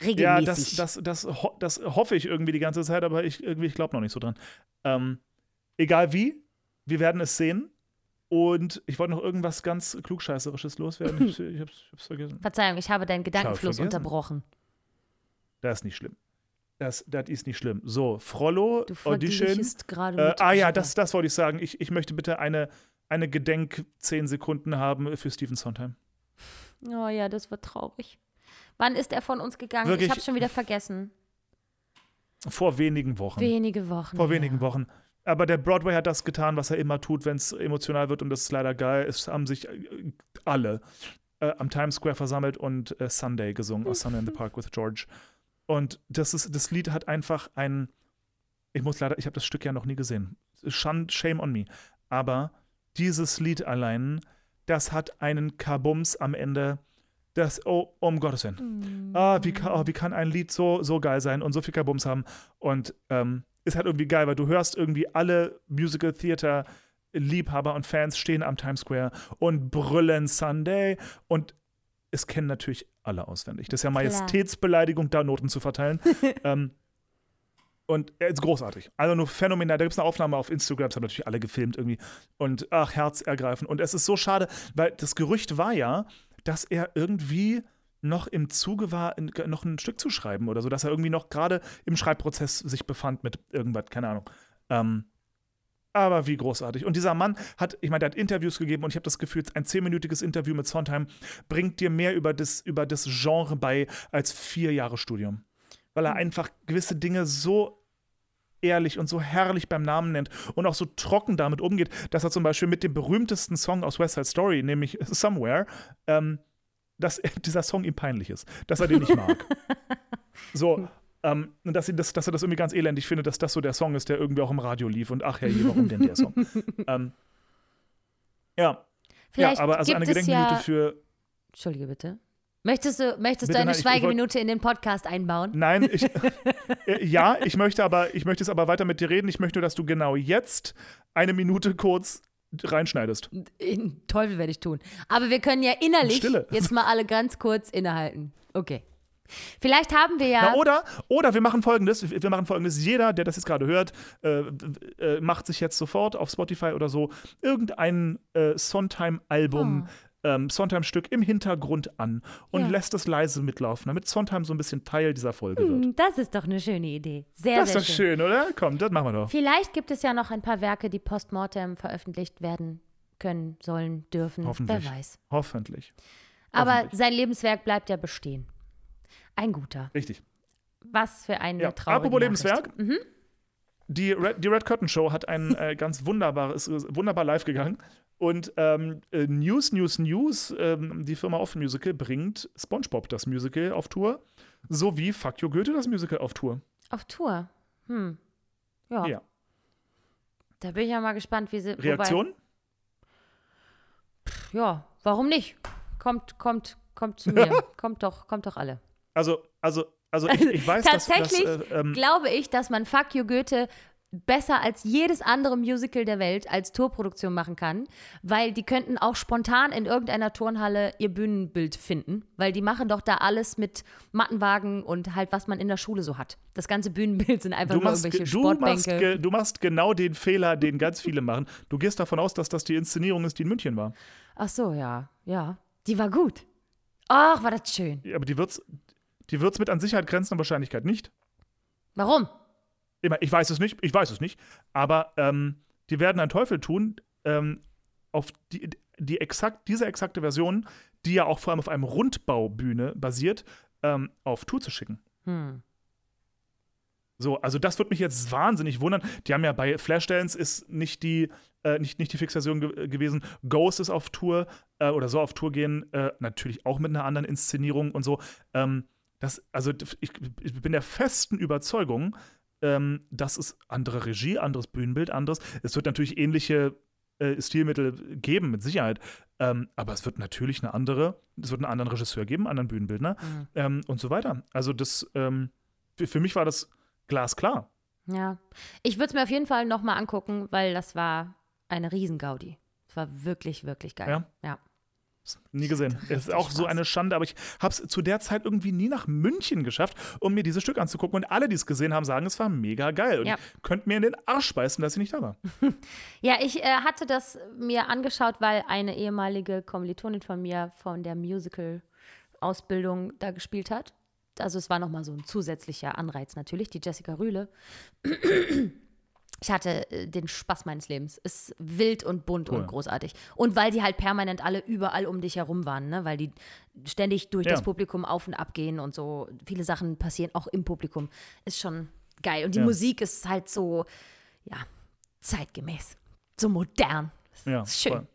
Ja, Regelmäßig. das, das, das, ho das hoffe ich irgendwie die ganze Zeit, aber ich, irgendwie, ich glaube noch nicht so dran. Ähm, egal wie, wir werden es sehen. Und ich wollte noch irgendwas ganz Klugscheißerisches loswerden. Ich, ich, hab's, ich hab's vergessen. Verzeihung, ich habe deinen Gedankenfluss vergessen. unterbrochen. Das ist nicht schlimm. Das, das ist nicht schlimm. So, Frollo, Du Audition. Äh, ah ja, das, das wollte ich sagen. Ich, ich möchte bitte eine, eine Gedenk 10 Sekunden haben für Stephen Sondheim. Oh ja, das wird traurig. Wann ist er von uns gegangen? Wirklich? Ich habe schon wieder vergessen. Vor wenigen Wochen. Wenige Wochen. Vor her. wenigen Wochen. Aber der Broadway hat das getan, was er immer tut, wenn es emotional wird. Und das ist leider geil. Es haben sich äh, alle äh, am Times Square versammelt und äh, Sunday gesungen aus Sunday in the Park with George. Und das, ist, das Lied hat einfach ein. Ich muss leider, ich habe das Stück ja noch nie gesehen. Schand, shame on me. Aber dieses Lied allein, das hat einen Kabums am Ende. Das, oh, um Gottes Willen. Ah, wie, kann, oh, wie kann ein Lied so, so geil sein und so viel Kabums haben? Und ähm, ist halt irgendwie geil, weil du hörst irgendwie alle Musical Theater Liebhaber und Fans stehen am Times Square und brüllen Sunday und es kennen natürlich alle auswendig. Das ist ja Majestätsbeleidigung, da Noten zu verteilen. ähm, und er ist großartig. Also nur phänomenal. Da gibt es eine Aufnahme auf Instagram, das haben natürlich alle gefilmt irgendwie. Und ach, herzergreifend. Und es ist so schade, weil das Gerücht war ja, dass er irgendwie noch im Zuge war, noch ein Stück zu schreiben oder so, dass er irgendwie noch gerade im Schreibprozess sich befand mit irgendwas, keine Ahnung. Ähm, aber wie großartig. Und dieser Mann hat, ich meine, der hat Interviews gegeben und ich habe das Gefühl, ein zehnminütiges Interview mit Sondheim bringt dir mehr über das, über das Genre bei als vier Jahre Studium. Weil er einfach gewisse Dinge so ehrlich und so herrlich beim Namen nennt und auch so trocken damit umgeht, dass er zum Beispiel mit dem berühmtesten Song aus West Side Story, nämlich Somewhere, ähm, dass dieser Song ihm peinlich ist, dass er den nicht mag. so, ähm, und dass, das, dass er das irgendwie ganz elendig findet, dass das so der Song ist, der irgendwie auch im Radio lief und ach herrje, warum denn der Song? ähm, ja, Vielleicht ja, aber also eine Gedenkminute ja, für. Entschuldige bitte. Möchtest du, möchtest Bitte, du eine nein, ich wollt- Schweigeminute in den Podcast einbauen? Nein, ich, äh, ja, ich möchte aber, ich möchte es aber weiter mit dir reden. Ich möchte dass du genau jetzt eine Minute kurz reinschneidest. In Teufel werde ich tun. Aber wir können ja innerlich Stille. jetzt mal alle ganz kurz innehalten. Okay. Vielleicht haben wir ja. Na, oder, oder wir machen folgendes: Wir machen folgendes. Jeder, der das jetzt gerade hört, äh, äh, macht sich jetzt sofort auf Spotify oder so irgendein äh, Sondheim-Album, ähm, Sondheim-Stück im Hintergrund an und Ja. lässt es leise mitlaufen, damit Sondheim so ein bisschen Teil dieser Folge wird. Hm, Das ist doch eine schöne Idee. Sehr, Das ist sehr doch schön. schön, oder? Komm, das machen wir doch. Vielleicht gibt es ja noch ein paar Werke, die postmortem veröffentlicht werden können, sollen, dürfen. Hoffentlich. Wer weiß. Hoffentlich. Aber Hoffentlich. sein Lebenswerk bleibt ja bestehen. Ein guter. Richtig. Was für eine Ja, traurige apropos Nachricht. Mhm. Lebenswerk. Die Red, die Red Curtain Show hat ein äh, ganz wunderbares, ist wunderbar live gegangen. Und ähm, äh, News, News, News, ähm, die Firma Off Musical bringt SpongeBob das Musical auf Tour, sowie Fuck You Goethe das Musical auf Tour. Auf Tour. Hm. Ja, Ja. da bin ich ja mal gespannt, wie sie. wobei- Reaktion? Ja, warum nicht? Kommt, kommt, kommt zu mir. kommt doch, kommt doch alle. Also, also, also ich, ich weiß, dass, Tatsächlich dass äh, ähm, glaube ich, dass man Fuck You Goethe besser als jedes andere Musical der Welt als Tourproduktion machen kann, weil die könnten auch spontan in irgendeiner Turnhalle ihr Bühnenbild finden, weil die machen doch da alles mit Mattenwagen und halt, was man in der Schule so hat. Das ganze Bühnenbild sind einfach du nur machst, irgendwelche ge- du, machst Sportbänke. ge, du machst genau den Fehler, den ganz viele machen. Du gehst davon aus, dass das die Inszenierung ist, die in München war. Ach so, ja, ja. Die war gut. Ach, war das schön. Ja, Aber die wird's, die wird's mit an Sicherheit grenzender Wahrscheinlichkeit nicht. Warum? Ich weiß es nicht, ich weiß es nicht, aber ähm, die werden einen Teufel tun, ähm, auf die, die exakt, diese exakte Version, die ja auch vor allem auf einem Rundbaubühne basiert, ähm, auf Tour zu schicken. Hm. So, also das wird mich jetzt wahnsinnig wundern. Die haben ja bei Flashdance ist nicht die, äh, nicht, nicht die Fixation ge gewesen. Ghost ist auf Tour äh, oder so auf Tour gehen, äh, natürlich auch mit einer anderen Inszenierung und so. Ähm, das, also ich, ich bin der festen Überzeugung, ähm, dass es andere Regie, anderes Bühnenbild, anderes. Es wird natürlich ähnliche äh, Stilmittel geben, mit Sicherheit. Ähm, aber es wird natürlich eine andere, es wird einen anderen Regisseur geben, einen anderen Bühnenbildner Mhm. ähm, und so weiter. Also das, ähm, für, für mich war das glasklar. Ja. Ich würde es mir auf jeden Fall nochmal angucken, weil das war eine Riesengaudi. Es war wirklich, wirklich geil. Ja? ja. Nie gesehen. Es ist auch so eine Schande, aber ich habe es zu der Zeit irgendwie nie nach München geschafft, um mir dieses Stück anzugucken. Und alle, die es gesehen haben, sagen, es war mega geil. Und Ja. könnt mir in den Arsch beißen, dass ich nicht da war. Ja, ich äh, hatte das mir angeschaut, weil eine ehemalige Kommilitonin von mir von der Musical-Ausbildung da gespielt hat. Also es war nochmal so ein zusätzlicher Anreiz natürlich, die Jessica Rühle. Ich hatte äh, den Spaß meines Lebens. Ist wild und bunt Cool. und großartig. Und weil die halt permanent alle überall um dich herum waren, ne? weil die ständig durch Ja. das Publikum auf und ab gehen und so. Viele Sachen passieren auch im Publikum. Ist schon geil. Und die Ja. Musik ist halt so, ja, zeitgemäß. So modern. Ja, Ist schön. Voll.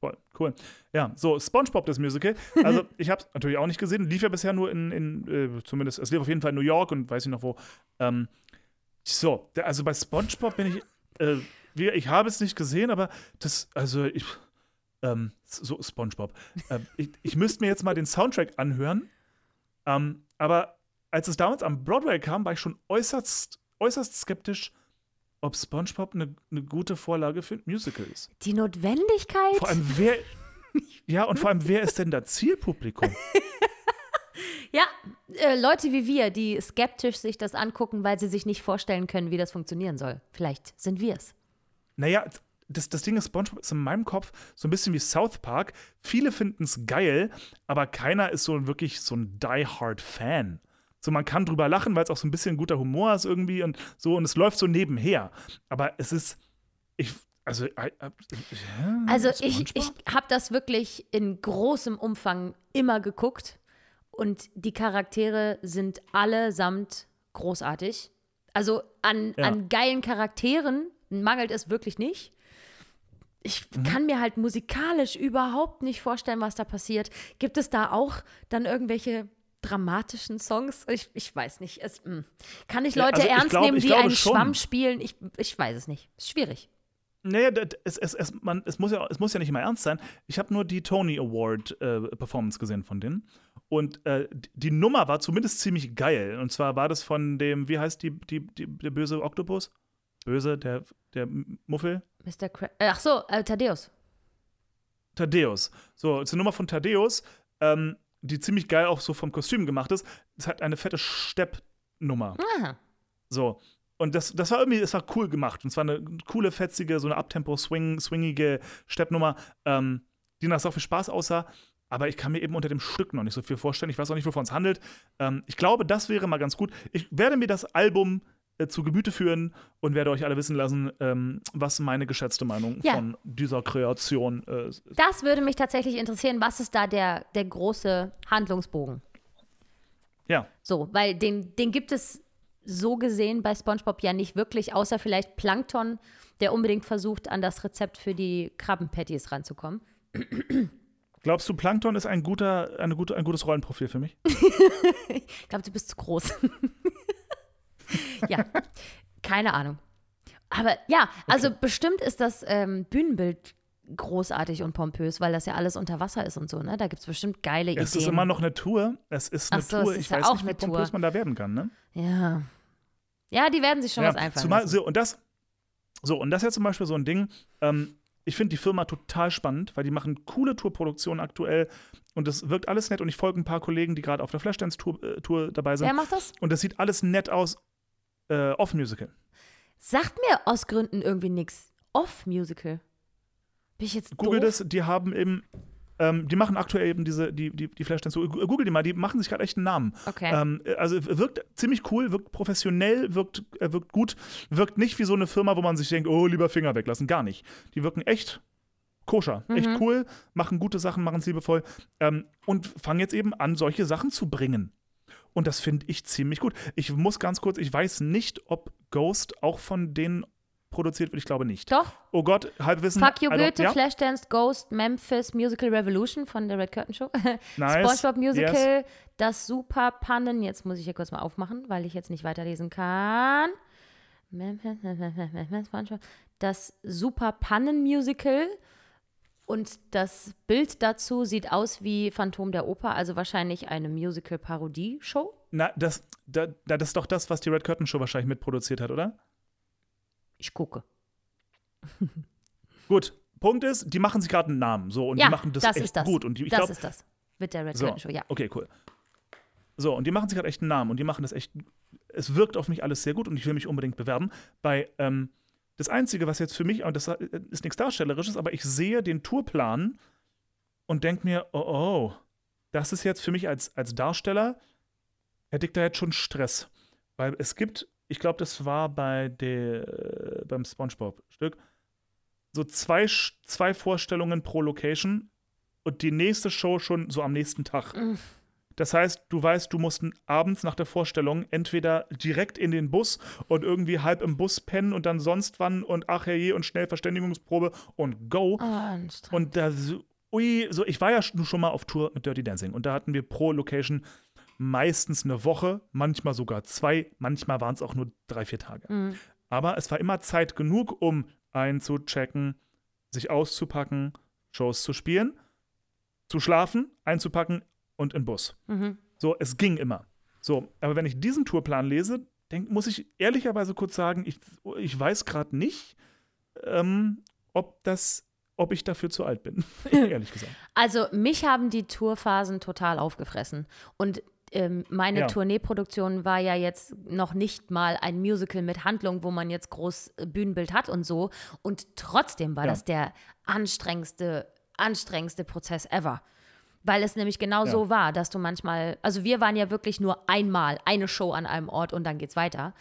Voll, cool. Ja, so, SpongeBob, das Musical. Also, ich habe es natürlich auch nicht gesehen. Lief ja bisher nur in, in äh, zumindest, es lief auf jeden Fall in New York und weiß nicht noch wo. Ähm, so, also bei SpongeBob bin ich, äh, ich habe es nicht gesehen, aber das, also, ich, ähm, so, SpongeBob. Ähm, ich, ich müsste mir jetzt mal den Soundtrack anhören. Ähm, aber als es damals am Broadway kam, war ich schon äußerst, äußerst skeptisch, ob SpongeBob eine eine gute Vorlage für ein Musical ist. Die Notwendigkeit. Vor allem, wer. Ja, und vor allem, wer ist denn das Zielpublikum? ja, äh, Leute wie wir, die skeptisch sich das angucken, weil sie sich nicht vorstellen können, wie das funktionieren soll. Vielleicht sind wir es. Naja, das, das Ding ist, SpongeBob ist in meinem Kopf so ein bisschen wie South Park. Viele finden es geil, aber keiner ist so wirklich so ein Die-Hard-Fan. So, man kann drüber lachen, weil es auch so ein bisschen guter Humor ist irgendwie und so, und es läuft so nebenher. Aber es ist. Ich. Also, äh, äh, ja, Also ich, ich habe das wirklich in großem Umfang immer geguckt und die Charaktere sind allesamt großartig. Also an, Ja. an geilen Charakteren mangelt es wirklich nicht. Ich kann mir halt musikalisch überhaupt nicht vorstellen, was da passiert. Gibt es da auch dann irgendwelche dramatischen Songs? Ich, ich weiß nicht. Es, mm. kann ich Ja, Leute also ich ernst glaub- nehmen, die einen schon. Schwamm spielen? Ich, ich weiß es nicht. Ist schwierig. Naja, es, es, es, man, es, muss ja, es muss ja nicht immer ernst sein. Ich habe nur die Tony Award äh, Performance gesehen von denen. Und äh, die- die Nummer war zumindest ziemlich geil. Und zwar war das von dem, wie heißt die, die, die, der böse Oktopus? Böse, der, der Muffel? Mr. Cra äh, ach so, äh, Thaddeus. Thaddeus. So, es ist eine Nummer von Thaddeus, ähm, die ziemlich geil auch so vom Kostüm gemacht ist. Es hat eine fette Stepp-Nummer. Aha. So. Und das, das war irgendwie, das war cool gemacht. Und zwar eine coole, fetzige, so eine Abtempo-Swing, swingige Steppnummer, ähm, die nach so viel Spaß aussah. Aber ich kann mir eben unter dem Stück noch nicht so viel vorstellen. Ich weiß auch nicht, wovon es handelt. Ähm, ich glaube, das wäre mal ganz gut. Ich werde mir das Album äh, zu Gemüte führen und werde euch alle wissen lassen, ähm, was meine geschätzte Meinung Ja. von dieser Kreation äh, ist. Das würde mich tatsächlich interessieren. Was ist da der, der große Handlungsbogen? Ja. So, weil den, den gibt es so gesehen bei SpongeBob ja nicht wirklich, außer vielleicht Plankton, der unbedingt versucht, an das Rezept für die Krabbenpatties ranzukommen. Glaubst du, Plankton ist ein, guter, eine gute, ein gutes Rollenprofil für mich? Ich glaube, du bist zu groß. ja, keine Ahnung. Aber ja, also bestimmt ist das ähm, Bühnenbild großartig und pompös, weil das ja alles unter Wasser ist und so, ne? Da gibt es bestimmt geile Es Ideen. ist immer noch eine Tour. Es ist eine so, es Tour. ist Ich ja weiß auch nicht, wie eine Tour. pompös man da werden kann, ne? ja. Ja, die werden sich schon was einfallen zumal, lassen. so, und das, so, und das ist ja zum Beispiel so ein Ding, ähm, ich finde die Firma total spannend, weil die machen coole Tourproduktionen aktuell und das wirkt alles nett und ich folge ein paar Kollegen, die gerade auf der Flashdance-Tour äh, Tour dabei sind Wer macht das? und das sieht alles nett aus, äh, off-Musical. Sagt mir aus Gründen irgendwie nichts. Off-Musical. Bin ich jetzt Google doof? das, die haben eben, ähm, die machen aktuell eben diese, die, die, die Flashdance, Google die mal, die machen sich gerade echt einen Namen. Okay. Ähm, also wirkt ziemlich cool, wirkt professionell, wirkt, äh, wirkt gut, wirkt nicht wie so eine Firma, wo man sich denkt, oh, lieber Finger weglassen. Gar nicht. Die wirken echt koscher, echt Mhm. cool, machen gute Sachen, machen es liebevoll ähm, und fangen jetzt eben an, solche Sachen zu bringen. Und das finde ich ziemlich gut. Ich muss ganz kurz, ich weiß nicht, ob Ghost auch von denen produziert wird. Ich glaube nicht. Doch. Oh Gott, Halbwissen. Fuck You Goethe, ja? Flashdance, Ghost, Memphis, Musical Revolution von der Red Curtain Show. Nice. SpongeBob Musical, das Super Pannen. Jetzt muss ich hier kurz mal aufmachen, weil ich jetzt nicht weiterlesen kann. Das Super Pannen Musical. Und das Bild dazu sieht aus wie Phantom der Oper, also wahrscheinlich eine Musical-Parodie-Show. Na, das, da, da- das ist doch das, was die Red Curtain Show wahrscheinlich mitproduziert hat, oder? Ich gucke. Gut, Punkt ist, die machen sich gerade einen Namen. So, und ja, die machen das, echt ist das. gut. Und die, ich das glaub, ist das. Mit der Red so, Curtain Show, ja. okay, cool. So, und die machen sich gerade echt einen Namen und die machen das echt. Es wirkt auf mich alles sehr gut und ich will mich unbedingt bewerben. Bei, ähm, das Einzige, was jetzt für mich, und das ist nichts Darstellerisches, aber ich sehe den Tourplan und denke mir, oh, oh, das ist jetzt für mich als, als Darsteller, hätte ich da jetzt schon Stress. Weil es gibt, ich glaube, das war bei der, beim Spongebob-Stück, so zwei, zwei Vorstellungen pro Location und die nächste Show schon so am nächsten Tag. Mm. Das heißt, du weißt, du musst abends nach der Vorstellung entweder direkt in den Bus und irgendwie halb im Bus pennen und dann sonst wann und ach herrje und schnell Verständigungsprobe und go. Oh. Und da, so- ui, so, ich war ja sch- schon mal auf Tour mit Dirty Dancing und da hatten wir pro Location meistens eine Woche, manchmal sogar zwei, manchmal waren es auch nur drei, vier Tage. Mhm. Aber es war immer Zeit genug, um einzuchecken, sich auszupacken, Shows zu spielen, zu schlafen, einzupacken und in den Bus. Mhm. So, es ging immer. So, aber wenn ich diesen Tourplan lese, denk, muss ich ehrlicherweise kurz sagen, ich, ich weiß gerade nicht, ähm, ob das, ob ich dafür zu alt bin. Ehrlich gesagt. Also mich haben die Tourphasen total aufgefressen. Und ähm, meine Ja. Tourneeproduktion war ja jetzt noch nicht mal ein Musical mit Handlung, wo man jetzt groß äh, Bühnenbild hat und so. Und trotzdem war Ja. das der anstrengendste, anstrengendste Prozess ever. Weil es nämlich genau Ja. so war, dass du manchmal, also wir waren ja wirklich nur einmal eine Show an einem Ort und dann geht's weiter.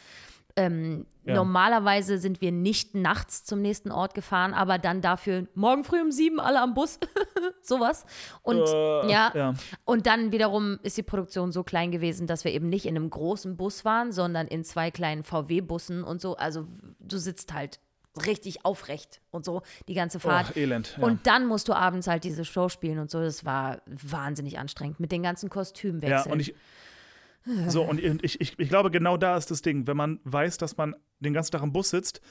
Ähm, Ja. Normalerweise sind wir nicht nachts zum nächsten Ort gefahren, aber dann dafür morgen früh um sieben alle am Bus. Sowas. Und Äh, ja, ja. und dann wiederum ist die Produktion so klein gewesen, dass wir eben nicht in einem großen Bus waren, sondern in zwei kleinen VW-Bussen und so. Also du sitzt halt richtig aufrecht und so die ganze Fahrt. Oh, Elend. Ja. Und dann musst du abends halt diese Show spielen und so. Das war wahnsinnig anstrengend mit den ganzen Ja, Kostümwechseln. und ich. So, und ich, ich, ich glaube, genau da ist das Ding. Wenn man weiß, dass man den ganzen Tag im Bus sitzt,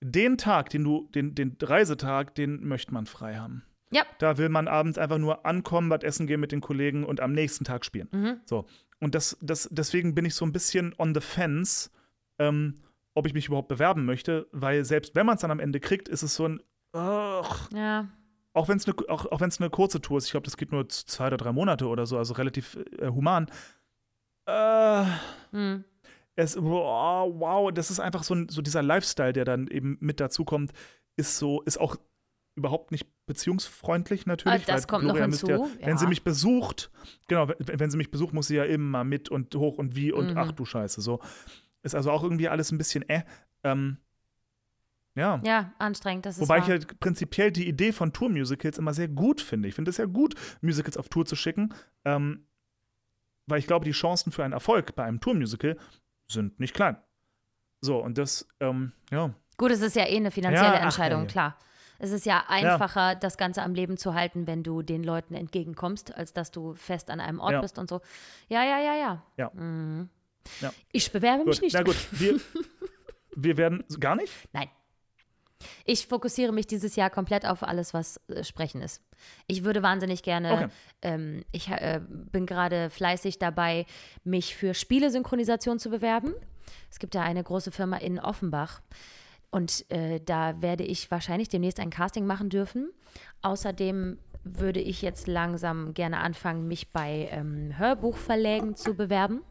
den Tag, den du, den, den Reisetag, den möchte man frei haben. ja, Da will man abends einfach nur ankommen, was essen gehen mit den Kollegen und am nächsten Tag spielen. Mhm. So. Und das, das, deswegen bin ich so ein bisschen on the fence, ähm, ob ich mich überhaupt bewerben möchte, weil selbst wenn man es dann am Ende kriegt, ist es so ein. Ugh, ja. auch wenn es eine auch, auch wenn's eine kurze Tour ist, ich glaube, das geht nur zwei oder drei Monate oder so, also relativ äh, human. Äh, Hm. es, wow, wow, das ist einfach so, ein, so dieser Lifestyle, der dann eben mit dazukommt, ist so, ist auch überhaupt nicht beziehungsfreundlich natürlich. Ah, das kommt noch Gloria müsste hinzu, Ja, wenn sie ja. mich besucht, genau, wenn, wenn sie mich besucht, muss sie ja immer mit und hoch und wie und Mhm. ach du Scheiße, so. Ist also auch irgendwie alles ein bisschen äh. Ähm, ja. ja, anstrengend. Das ist Wobei ich wahr. halt prinzipiell die Idee von Tour-Musicals immer sehr gut finde. Ich finde es ja gut, Musicals auf Tour zu schicken, ähm, weil ich glaube, die Chancen für einen Erfolg bei einem Tour-Musical sind nicht klein. So, und das, ähm, ja. Gut, es ist ja eh eine finanzielle Ja, ach, Entscheidung, ja, ja. klar. Es ist ja einfacher, das Ganze am Leben zu halten, wenn du den Leuten entgegenkommst, als dass du fest an einem Ort Ja. bist und so. Ja, ja, ja, ja. Ja. Mhm. Ja. Ich bewerbe mich Gut, nicht. na gut, wir, wir werden gar nicht. Nein. Ich fokussiere mich dieses Jahr komplett auf alles, was äh, Sprechen ist. Ich würde wahnsinnig gerne, Okay. ähm, ich äh, bin gerade fleißig dabei, mich für Spielesynchronisation zu bewerben. Es gibt ja eine große Firma in Offenbach und äh, da werde ich wahrscheinlich demnächst ein Casting machen dürfen. Außerdem würde ich jetzt langsam gerne anfangen, mich bei ähm, Hörbuchverlägen zu bewerben.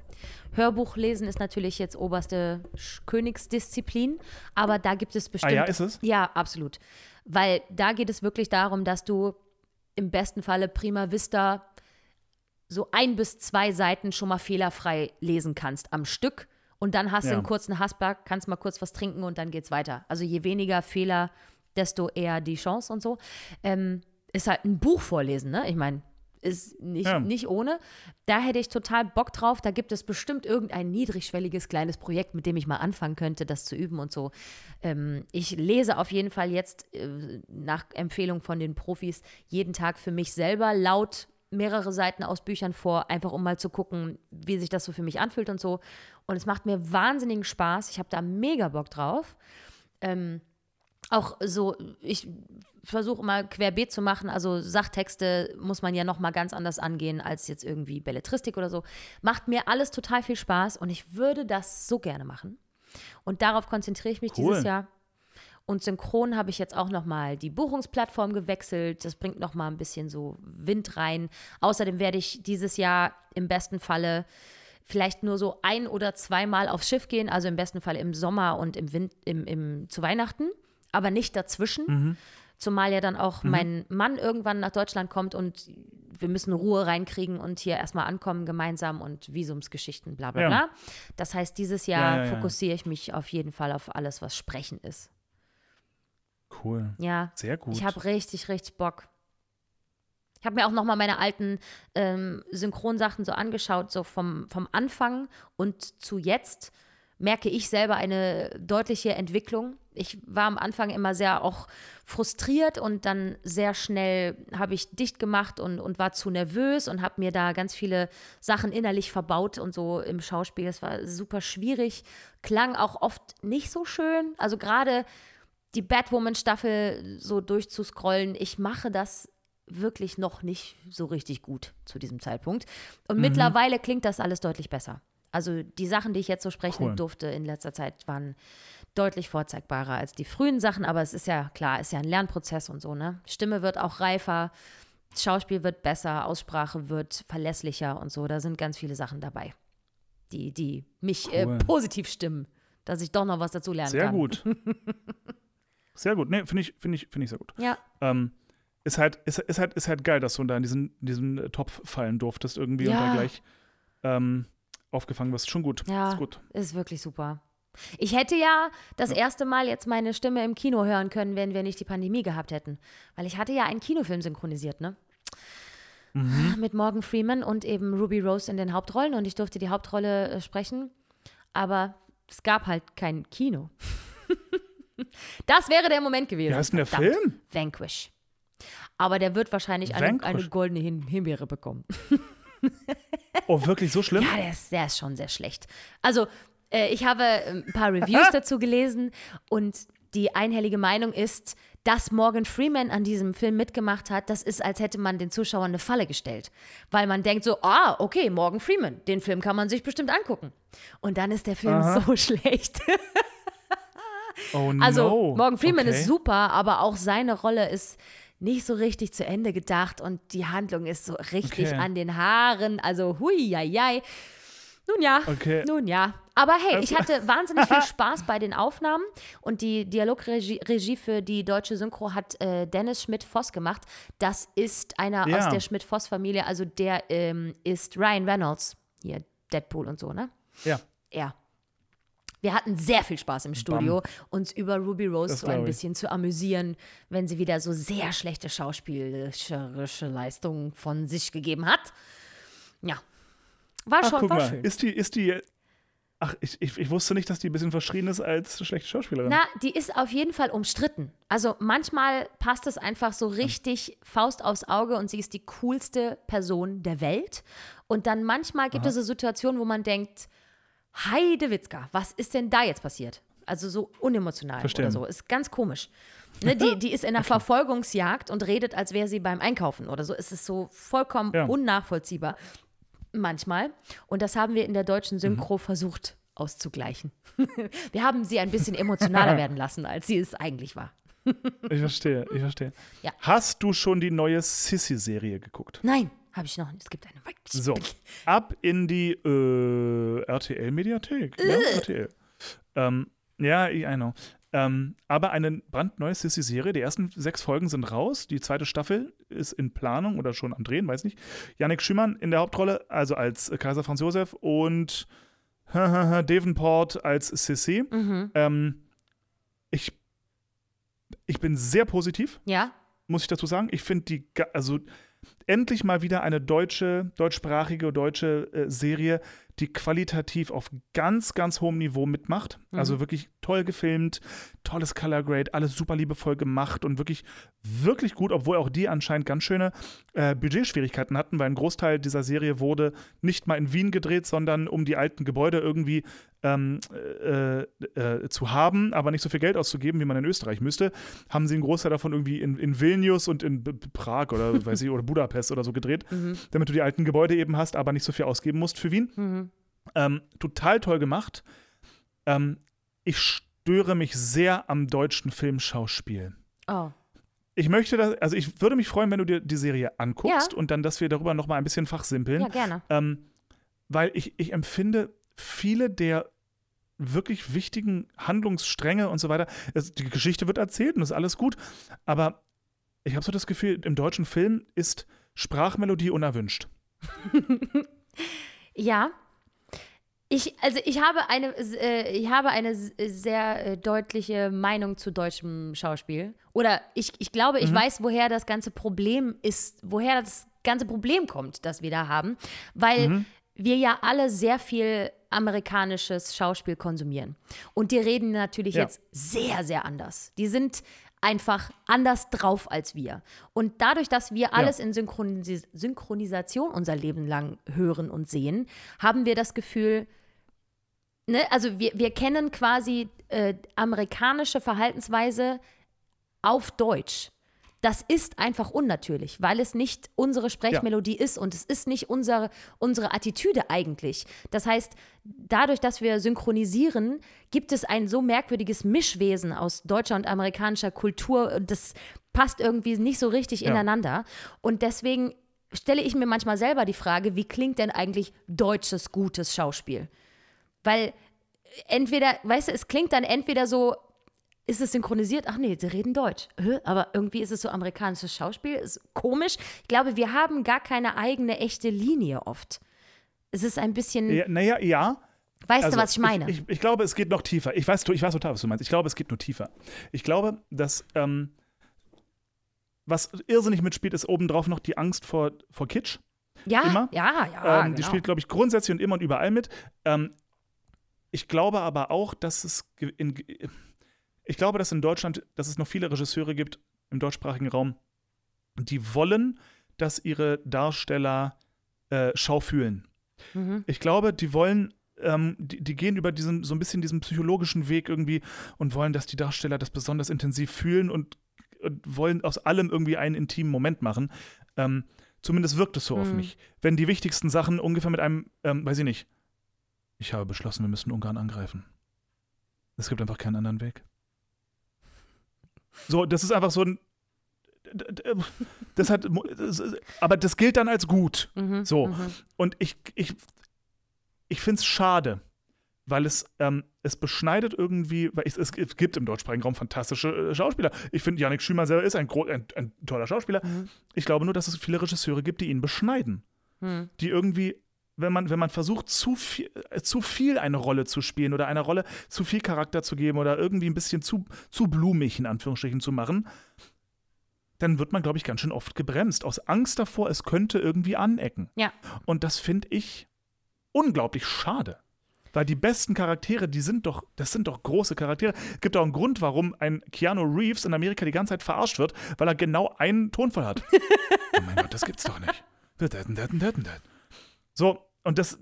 Hörbuchlesen ist natürlich jetzt oberste Sch- Königsdisziplin, aber da gibt es Ah bestimmt. ja, ist es? Ja, absolut. Weil da geht es wirklich darum, dass du im besten Falle prima vista so ein bis zwei Seiten schon mal fehlerfrei lesen kannst am Stück. Und dann hast du Ja. einen kurzen Hasper, kannst mal kurz was trinken und dann geht's weiter. Also je weniger Fehler, desto eher die Chance und so. Ähm, ist halt ein Buch vorlesen, ne? Ich meine, ist nicht, Ja. nicht ohne. Da hätte ich total Bock drauf. Da gibt es bestimmt irgendein niedrigschwelliges kleines Projekt, mit dem ich mal anfangen könnte, das zu üben und so. Ähm, ich lese auf jeden Fall jetzt äh, nach Empfehlung von den Profis jeden Tag für mich selber laut mehrere Seiten aus Büchern vor, einfach um mal zu gucken, wie sich das so für mich anfühlt und so. Und es macht mir wahnsinnigen Spaß. Ich habe da mega Bock drauf. Ähm, auch so, ich versuche mal querbeet zu machen. Also Sachtexte muss man ja noch mal ganz anders angehen als jetzt irgendwie Belletristik oder so. Macht mir alles total viel Spaß und ich würde das so gerne machen. Und darauf konzentriere ich mich Cool. dieses Jahr. Und synchron habe ich jetzt auch noch mal die Buchungsplattform gewechselt. Das bringt noch mal ein bisschen so Wind rein. Außerdem werde ich dieses Jahr im besten Falle vielleicht nur so ein oder zweimal aufs Schiff gehen, also im besten Fall im Sommer und im Wind, im, im, zu Weihnachten, aber nicht dazwischen. Zumal ja dann auch mein Mann irgendwann nach Deutschland kommt und wir müssen Ruhe reinkriegen und hier erstmal ankommen gemeinsam und Visumsgeschichten, bla bla Ja. bla. Das heißt, dieses Jahr Ja, ja, ja. fokussiere ich mich auf jeden Fall auf alles, was Sprechen ist. Cool. Ja, Sehr gut. ich habe richtig, richtig Bock. Ich habe mir auch noch mal meine alten ähm, Synchronsachen so angeschaut, so vom, vom Anfang und zu jetzt merke ich selber eine deutliche Entwicklung. Ich war am Anfang immer sehr auch frustriert und dann sehr schnell habe ich dicht gemacht und, und war zu nervös und habe mir da ganz viele Sachen innerlich verbaut und so im Schauspiel. Es war super schwierig, klang auch oft nicht so schön. Also gerade die Batwoman-Staffel so durchzuscrollen, ich mache das wirklich noch nicht so richtig gut zu diesem Zeitpunkt. Und mittlerweile klingt das alles deutlich besser. Also die Sachen, die ich jetzt so sprechen Cool. durfte in letzter Zeit, waren deutlich vorzeigbarer als die frühen Sachen, aber es ist ja klar, ist ja ein Lernprozess und so, ne? Stimme wird auch reifer, Schauspiel wird besser, Aussprache wird verlässlicher und so. Da sind ganz viele Sachen dabei, die, die mich Cool. äh, positiv stimmen, dass ich doch noch was dazu lernen Sehr kann. gut. Sehr gut. Nee, finde ich, finde ich, finde ich sehr gut. Ja, Ähm, ist halt, ist, ist halt, ist halt geil, dass du da in diesen, diesen äh, Topf fallen durftest irgendwie und Ja. da gleich ähm, aufgefangen wirst. Schon gut. Ja. Ist gut. ist wirklich super. Ich hätte ja das erste Mal jetzt meine Stimme im Kino hören können, wenn wir nicht die Pandemie gehabt hätten. Weil ich hatte ja einen Kinofilm synchronisiert, ne? Mit Morgan Freeman und eben Ruby Rose in den Hauptrollen und ich durfte die Hauptrolle äh, sprechen. Aber es gab halt kein Kino. das wäre der Moment gewesen. Wie heißt denn der Verdammt. Film? Vanquish. Aber der wird wahrscheinlich eine, eine goldene Himbeere bekommen. Oh, wirklich so schlimm? Ja, der ist, der ist schon sehr schlecht. Also, äh, ich habe äh, ein paar Reviews dazu gelesen und die einhellige Meinung ist, dass Morgan Freeman an diesem Film mitgemacht hat, das ist, als hätte man den Zuschauern eine Falle gestellt. Weil man denkt so, ah, okay, Morgan Freeman, den Film kann man sich bestimmt angucken. Und dann ist der Film Aha. so schlecht. Oh Also no. Morgan Freeman okay. ist super, aber auch seine Rolle ist nicht so richtig zu Ende gedacht und die Handlung ist so richtig Okay. an den Haaren. Also hui, ja, ja. Nun ja, Okay. nun ja. Aber hey, ich hatte wahnsinnig viel Spaß bei den Aufnahmen und die Dialogregie Regie für die deutsche Synchro hat äh, Dennis Schmidt-Voss gemacht. Das ist einer Ja. aus der Schmidt-Voss-Familie, also der ähm, ist Ryan Reynolds, hier Deadpool und so, ne? Ja. Er. Wir hatten sehr viel Spaß im Studio, uns über Ruby Rose Das so ein glaub ich. bisschen zu amüsieren, wenn sie wieder so sehr schlechte schauspielerische Leistungen von sich gegeben hat. Ja. War Ach, schon guck war mal. schön. Ist die, ist die. Ach, ich, ich, ich wusste nicht, dass die ein bisschen verschrien ist als schlechte Schauspielerin. Na, die ist auf jeden Fall umstritten. Also manchmal passt es einfach so richtig Faust aufs Auge und sie ist die coolste Person der Welt. Und dann manchmal gibt es so Situationen, wo man denkt, Heide Witzka, was ist denn da jetzt passiert? Also so unemotional Verstehen. oder so. Ist ganz komisch. Ne, die, die ist in einer Verfolgungsjagd und redet, als wäre sie beim Einkaufen oder so. Es ist so vollkommen Ja. unnachvollziehbar. Manchmal. Und das haben wir in der deutschen Mhm. Synchro versucht auszugleichen. wir haben sie ein bisschen emotionaler werden lassen, als sie es eigentlich war. Ich verstehe, ich verstehe. Ja. Hast du schon die neue Sissy-Serie geguckt? Nein, habe ich noch nicht. Es gibt eine. So, ab in die äh, RTL-Mediathek. Ja, RTL. Ähm, ja, I I know. Ähm, aber eine brandneue Sissy-Serie. Die ersten sechs Folgen sind raus. Die zweite Staffel ist in Planung oder schon am Drehen, weiß nicht. Yannick Schümann in der Hauptrolle, also als äh, Kaiser Franz Josef und Davenport als Sissy. Mhm. Ähm, ich, ich bin sehr positiv Ja, muss ich dazu sagen. Ich finde die, also endlich mal wieder eine deutsche, deutschsprachige, deutsche äh, Serie, die qualitativ auf ganz, ganz hohem Niveau mitmacht. Mhm. Also wirklich toll gefilmt, tolles Color Grade, alles super liebevoll gemacht und wirklich, wirklich gut, obwohl auch die anscheinend ganz schöne äh, Budgetschwierigkeiten hatten, weil ein Großteil dieser Serie wurde nicht mal in Wien gedreht, sondern um die alten Gebäude irgendwie ähm, äh, äh, zu haben, aber nicht so viel Geld auszugeben, wie man in Österreich müsste, haben sie einen Großteil davon irgendwie in, in Vilnius und in B Prag oder weiß ich, oder Budapest oder so gedreht, Mhm. damit du die alten Gebäude eben hast, aber nicht so viel ausgeben musst für Wien. Mhm. Ähm, total toll gemacht. Ähm, ich störe mich sehr am deutschen Filmschauspiel. Oh. Ich möchte das, also ich würde mich freuen, wenn du dir die Serie anguckst Ja. und dann, dass wir darüber noch mal ein bisschen fachsimpeln. Ja, gerne. Ähm, weil ich, ich empfinde viele der wirklich wichtigen Handlungsstränge und so weiter. Es, die Geschichte wird erzählt und ist alles gut, aber ich habe so das Gefühl, im deutschen Film ist Sprachmelodie unerwünscht. Ja. Ich, also ich habe eine, äh, ich habe eine sehr äh, deutliche Meinung zu deutschem Schauspiel. Oder ich, ich glaube, ich weiß, woher das ganze Problem ist, woher das ganze Problem kommt, das wir da haben. Weil wir ja alle sehr viel amerikanisches Schauspiel konsumieren. Und die reden natürlich Ja. jetzt sehr, sehr anders. Die sind einfach anders drauf als wir. Und dadurch, dass wir alles in Synchronis Synchronisation unser Leben lang hören und sehen, haben wir das Gefühl, ne, also wir, wir kennen quasi äh, amerikanische Verhaltensweise auf Deutsch. Das ist einfach unnatürlich, weil es nicht unsere Sprechmelodie ist und es ist nicht unsere, unsere Attitüde eigentlich. Das heißt, dadurch, dass wir synchronisieren, gibt es ein so merkwürdiges Mischwesen aus deutscher und amerikanischer Kultur. und Das passt irgendwie nicht so richtig Ja. ineinander. Und deswegen stelle ich mir manchmal selber die Frage, wie klingt denn eigentlich deutsches gutes Schauspiel? Weil entweder, weißt du, es klingt dann entweder so, ist es synchronisiert? Ach nee, sie reden Deutsch. Aber irgendwie ist es so amerikanisches Schauspiel, ist komisch. Ich glaube, wir haben gar keine eigene echte Linie oft. Es ist ein bisschen, Ja, naja, ja. weißt Also, du, was ich meine? Ich, ich, glaube, es geht noch tiefer. Ich weiß, ich weiß total, was du meinst. Ich glaube, es geht nur tiefer. Ich glaube, dass ähm, was irrsinnig mitspielt, ist obendrauf noch die Angst vor, vor Kitsch. ja, immer. ja, ja, ähm, Die genau. spielt, glaube ich, grundsätzlich und immer und überall mit. Ähm, ich glaube aber auch, dass es in, ich glaube, dass in Deutschland, dass es noch viele Regisseure gibt im deutschsprachigen Raum, die wollen, dass ihre Darsteller äh, Schau fühlen. Mhm. Ich glaube, die wollen, ähm, die, die gehen über diesen, so ein bisschen diesen psychologischen Weg irgendwie und wollen, dass die Darsteller das besonders intensiv fühlen und, und wollen aus allem irgendwie einen intimen Moment machen. Ähm, zumindest wirkt es so auf Mhm. mich. Wenn die wichtigsten Sachen ungefähr mit einem, ähm, weiß ich nicht, ich habe beschlossen, wir müssen Ungarn angreifen. Es gibt einfach keinen anderen Weg. So, das ist einfach so ein. Das hat, aber das gilt dann als gut. Mhm, So. mhm. Und ich, ich, ich finde es schade, weil es, ähm, es beschneidet irgendwie, weil es, es gibt im deutschsprachigen Raum fantastische äh, Schauspieler. Ich finde, Yannick Schümer selber ist ein, ein, ein toller Schauspieler. Mhm. Ich glaube nur, dass es viele Regisseure gibt, die ihn beschneiden. Mhm. Die irgendwie, wenn man, wenn man versucht, zu viel, äh, zu viel eine Rolle zu spielen oder einer Rolle zu viel Charakter zu geben oder irgendwie ein bisschen zu, zu blumig in Anführungsstrichen zu machen, dann wird man, glaube ich, ganz schön oft gebremst. Aus Angst davor, es könnte irgendwie anecken. Ja. Und das finde ich unglaublich schade. Weil die besten Charaktere, die sind doch, das sind doch große Charaktere. Es gibt auch einen Grund, warum ein Keanu Reeves in Amerika die ganze Zeit verarscht wird, weil er genau einen Tonfall hat. oh mein Gott, das gibt's doch nicht. So, und das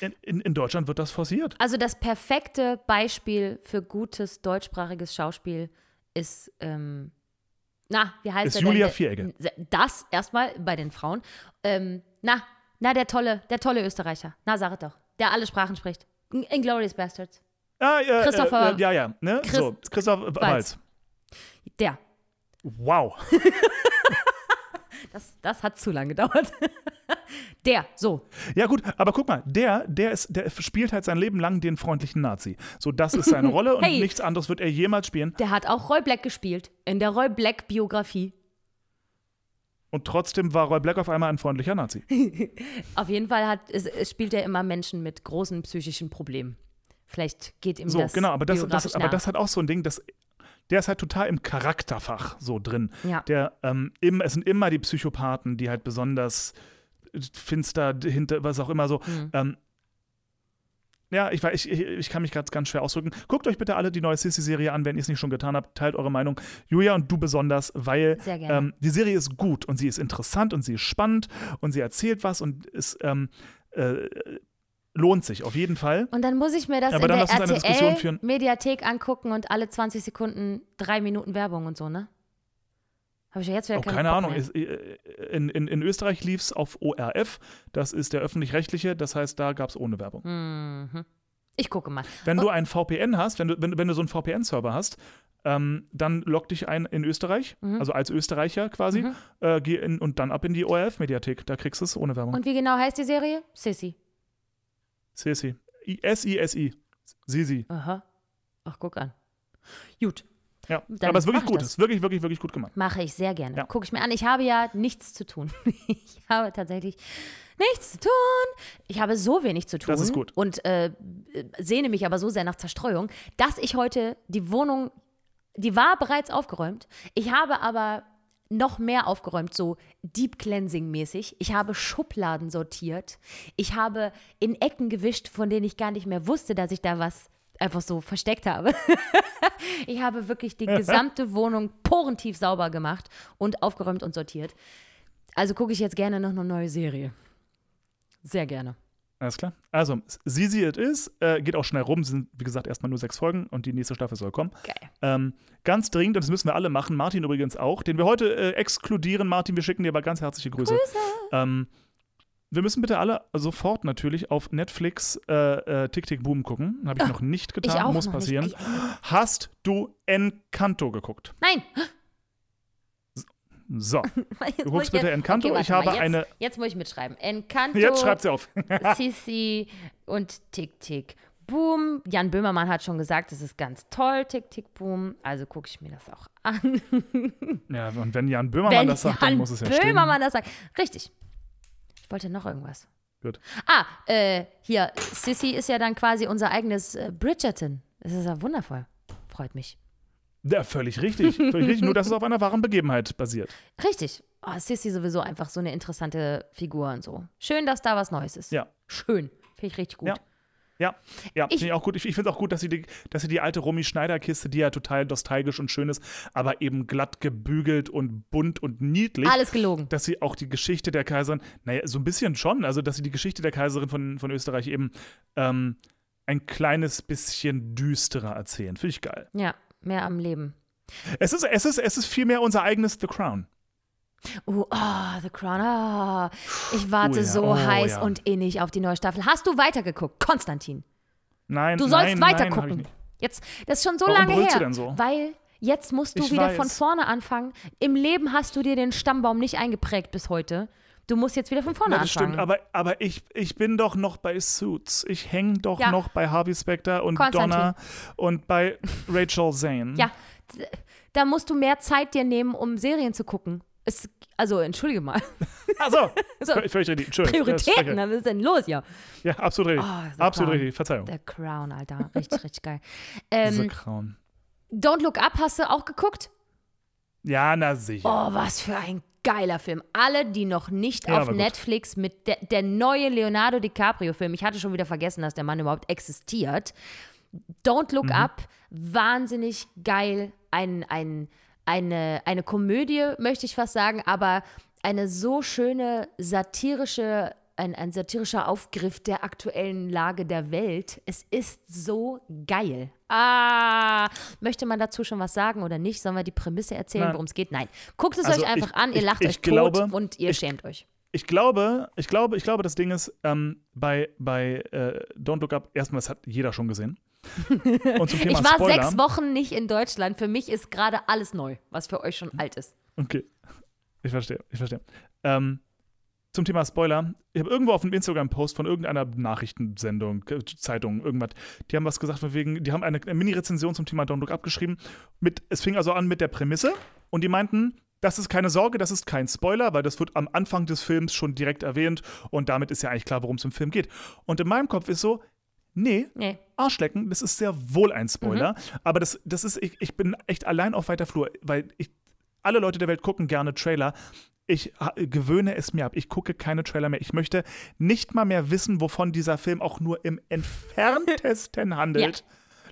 in, in, in Deutschland wird das forciert. Also das perfekte Beispiel für gutes deutschsprachiges Schauspiel ist, ähm, na, wie heißt Ist er Julia denn? Vieregge. Das erstmal bei den Frauen. Ähm, na, na, der tolle, der tolle Österreicher. Na, sag es doch. Der alle Sprachen spricht. Inglorious Bastards. Ah, äh, Christopher- Äh, ja, ja. Ne? Chris- so, Christoph Walz. Der. Wow. Das, das hat zu lange gedauert. der, so. Ja, gut, aber guck mal, der, der, ist, der spielt halt sein Leben lang den freundlichen Nazi. So, das ist seine Rolle und Hey. nichts anderes wird er jemals spielen. Der hat auch Roy Black gespielt. In der Roy Black-Biografie. Und trotzdem war Roy Black auf einmal ein freundlicher Nazi. Auf jeden Fall hat, es, es spielt er immer Menschen mit großen psychischen Problemen. Vielleicht geht ihm So, das genau, aber das, das, aber das hat auch so ein Ding, dass der ist halt total im Charakterfach so drin. Ja. Der, ähm, im, es sind immer die Psychopathen, die halt besonders finster hinter, was auch immer so. Mhm. Ähm, ja, ich, weiß, ich, ich, kann mich gerade ganz schwer ausdrücken. Guckt euch bitte alle die neue Sissy-Serie an, wenn ihr es nicht schon getan habt. Teilt eure Meinung. Julia und du besonders, weil ähm, die Serie ist gut und sie ist interessant und sie ist spannend und sie erzählt was und es ähm, äh, lohnt sich auf jeden Fall. Und dann muss ich mir das Aber in dann der. RTL-Mediathek angucken und alle 20 Sekunden drei Minuten Werbung und so, ne? Habe ich ja jetzt wieder Oh, keine Bock Ahnung. äh, in, in, in Österreich lief es auf ORF. Das ist der öffentlich-rechtliche. Das heißt, da gab es ohne Werbung. Mhm. Ich gucke mal. Wenn Oh. du ein VPN hast, wenn du, wenn, wenn du so einen VPN-Server hast, ähm, dann log dich ein in Österreich, Mhm. also als Österreicher quasi, Mhm. äh, geh in, und dann ab in die ORF-Mediathek. Da kriegst du es ohne Werbung. Und wie genau heißt die Serie? Sissy. Sisi. S-I-S-I. Sisi. Aha. Ach, guck an. Gut, Ja, Dann aber es ist wirklich ich gut. Es ist wirklich, wirklich, wirklich gut gemacht. mache ich sehr gerne. Ja. Gucke ich mir an. Ich habe ja nichts zu tun. Ich habe tatsächlich nichts zu tun. Ich habe so wenig zu tun. Das ist gut. Und äh, sehne mich aber so sehr nach Zerstreuung, dass ich heute die Wohnung, die war bereits aufgeräumt. Ich habe aber noch mehr aufgeräumt, so Deep Cleansing mäßig. Ich habe Schubladen sortiert. Ich habe in Ecken gewischt, von denen ich gar nicht mehr wusste, dass ich da was einfach so versteckt habe. ich habe wirklich die gesamte Wohnung porentief sauber gemacht und aufgeräumt und sortiert. Also gucke ich jetzt gerne noch eine neue Serie. Sehr gerne. Alles klar. Also, Sisi It Is äh, geht auch schnell rum. Sind, wie gesagt, erstmal nur sechs Folgen und die nächste Staffel soll kommen. Geil. Ähm, ganz dringend, und das müssen wir alle machen, Martin übrigens auch, den wir heute äh, exkludieren. Martin, wir schicken dir aber ganz herzliche Grüße. Ähm, wir müssen bitte alle sofort natürlich auf Netflix äh, äh, Tick Tick Boom gucken. Habe ich noch nicht getan, muss passieren. Nicht. Hast du Encanto geguckt? Nein. So, Jetzt du guckst bitte jetzt- Encanto. Okay, ich habe mal, eine. jetzt, Jetzt muss ich mitschreiben. Encanto, Jetzt schreibt sie auf. Sissi und Tick Tick Boom. Jan Böhmermann hat schon gesagt, es ist ganz toll, Tick Tick Boom. Also gucke ich mir das auch an. ja, und wenn Jan Böhmermann Wenn das sagt, dann Jan muss es ja stimmen. Böhmermann das sagt. Richtig. Ich wollte noch irgendwas. Gut. Ah, äh, hier, Sissy ist ja dann quasi unser eigenes äh, Bridgerton. Das ist ja wundervoll. Freut mich. Ja, völlig richtig. Völlig richtig. Nur, dass es auf einer wahren Begebenheit basiert. Richtig. Oh, Sissy sowieso einfach so eine interessante Figur und so. Schön, dass da was Neues ist. Ja. Schön. Finde ich richtig gut. Ja. Ja, ja Ich- finde ich auch gut. Ich, ich finde es auch gut, dass sie, die, dass sie die alte Romy Schneider-Kiste, die ja total nostalgisch und schön ist, aber eben glatt gebügelt und bunt und niedlich, Alles gelogen. dass sie auch die Geschichte der Kaiserin, naja, so ein bisschen schon, also dass sie die Geschichte der Kaiserin von, von Österreich eben ähm, ein kleines bisschen düsterer erzählen. Finde ich geil. Ja, mehr am Leben. Es ist, es ist, es ist vielmehr unser eigenes The Crown. Uh, oh, The Crown. Ah, ich warte Oh ja, so oh heiß ja. und innig auf die neue Staffel. Hast du weitergeguckt, Konstantin? Nein, Du sollst nein, weiter nein. Jetzt, das ist schon so Warum lange her. du denn so? Weil jetzt musst du Ich wieder weiß. von vorne anfangen. Im Leben hast du dir den Stammbaum nicht eingeprägt bis heute. Du musst jetzt wieder von vorne Ja, das anfangen. stimmt, aber, aber ich, ich bin doch noch bei Suits. Ich hänge doch Ja. noch bei Harvey Specter und. Donna und bei Rachel Zane. ja, da musst du mehr Zeit dir nehmen, um Serien zu gucken. Es, also, entschuldige mal. Also, So. völlig richtig. Entschuldigung. das ist Prioritäten, was ist denn los hier? Ja, absolut richtig. Oh, The absolut Crown. richtig. Verzeihung. The Crown, Alter. Richtig, richtig geil. Ähm, Crown. Don't Look Up hast du auch geguckt? Ja, na sicher. Oh, was für ein geiler Film. Alle, die noch nicht Ja, auf. Netflix mit der, der neue Leonardo DiCaprio-Film, ich hatte schon wieder vergessen, dass der Mann überhaupt existiert. Don't Look Mhm. Up, wahnsinnig geil. Ein, ein, eine, eine Komödie, möchte ich fast sagen, aber eine so schöne satirische, ein, ein satirischer Aufgriff der aktuellen Lage der Welt. Es ist so geil. Ah, möchte man dazu schon was sagen oder nicht? Sollen wir die Prämisse erzählen, worum es geht? Nein. Guckt es Also euch einfach ich- an, ihr lacht ich euch glaube- tot und ihr schämt euch. Ich glaube, ich glaube, ich glaube, das Ding ist, ähm, bei, bei äh, Don't Look Up, erstmal, das hat jeder schon gesehen. Und zum Thema Ich war Spoiler. sechs Wochen nicht in Deutschland. Für mich ist gerade alles neu, was für euch schon alt ist. Okay. Ich verstehe, ich verstehe. Ähm, zum Thema Spoiler. Ich habe irgendwo auf einem Instagram-Post von irgendeiner Nachrichtensendung, äh, Zeitung, irgendwas, die haben was gesagt, von wegen, die haben eine, eine Mini-Rezension zum Thema Don't Look abgeschrieben. Mit, es fing also an mit der Prämisse und die meinten, das ist keine Sorge, das ist kein Spoiler, weil das wird am Anfang des Films schon direkt erwähnt und damit ist ja eigentlich klar, worum es im Film geht. Und in meinem Kopf ist so, Nee, Nee. Arschlecken, das ist sehr wohl ein Spoiler. Mhm. Aber das, das ist, ich, ich bin echt allein auf weiter Flur, weil ich, alle Leute der Welt gucken gerne Trailer. Ich ha- gewöhne es mir ab. Ich gucke keine Trailer mehr. Ich möchte nicht mal mehr wissen, wovon dieser Film auch nur im entferntesten handelt.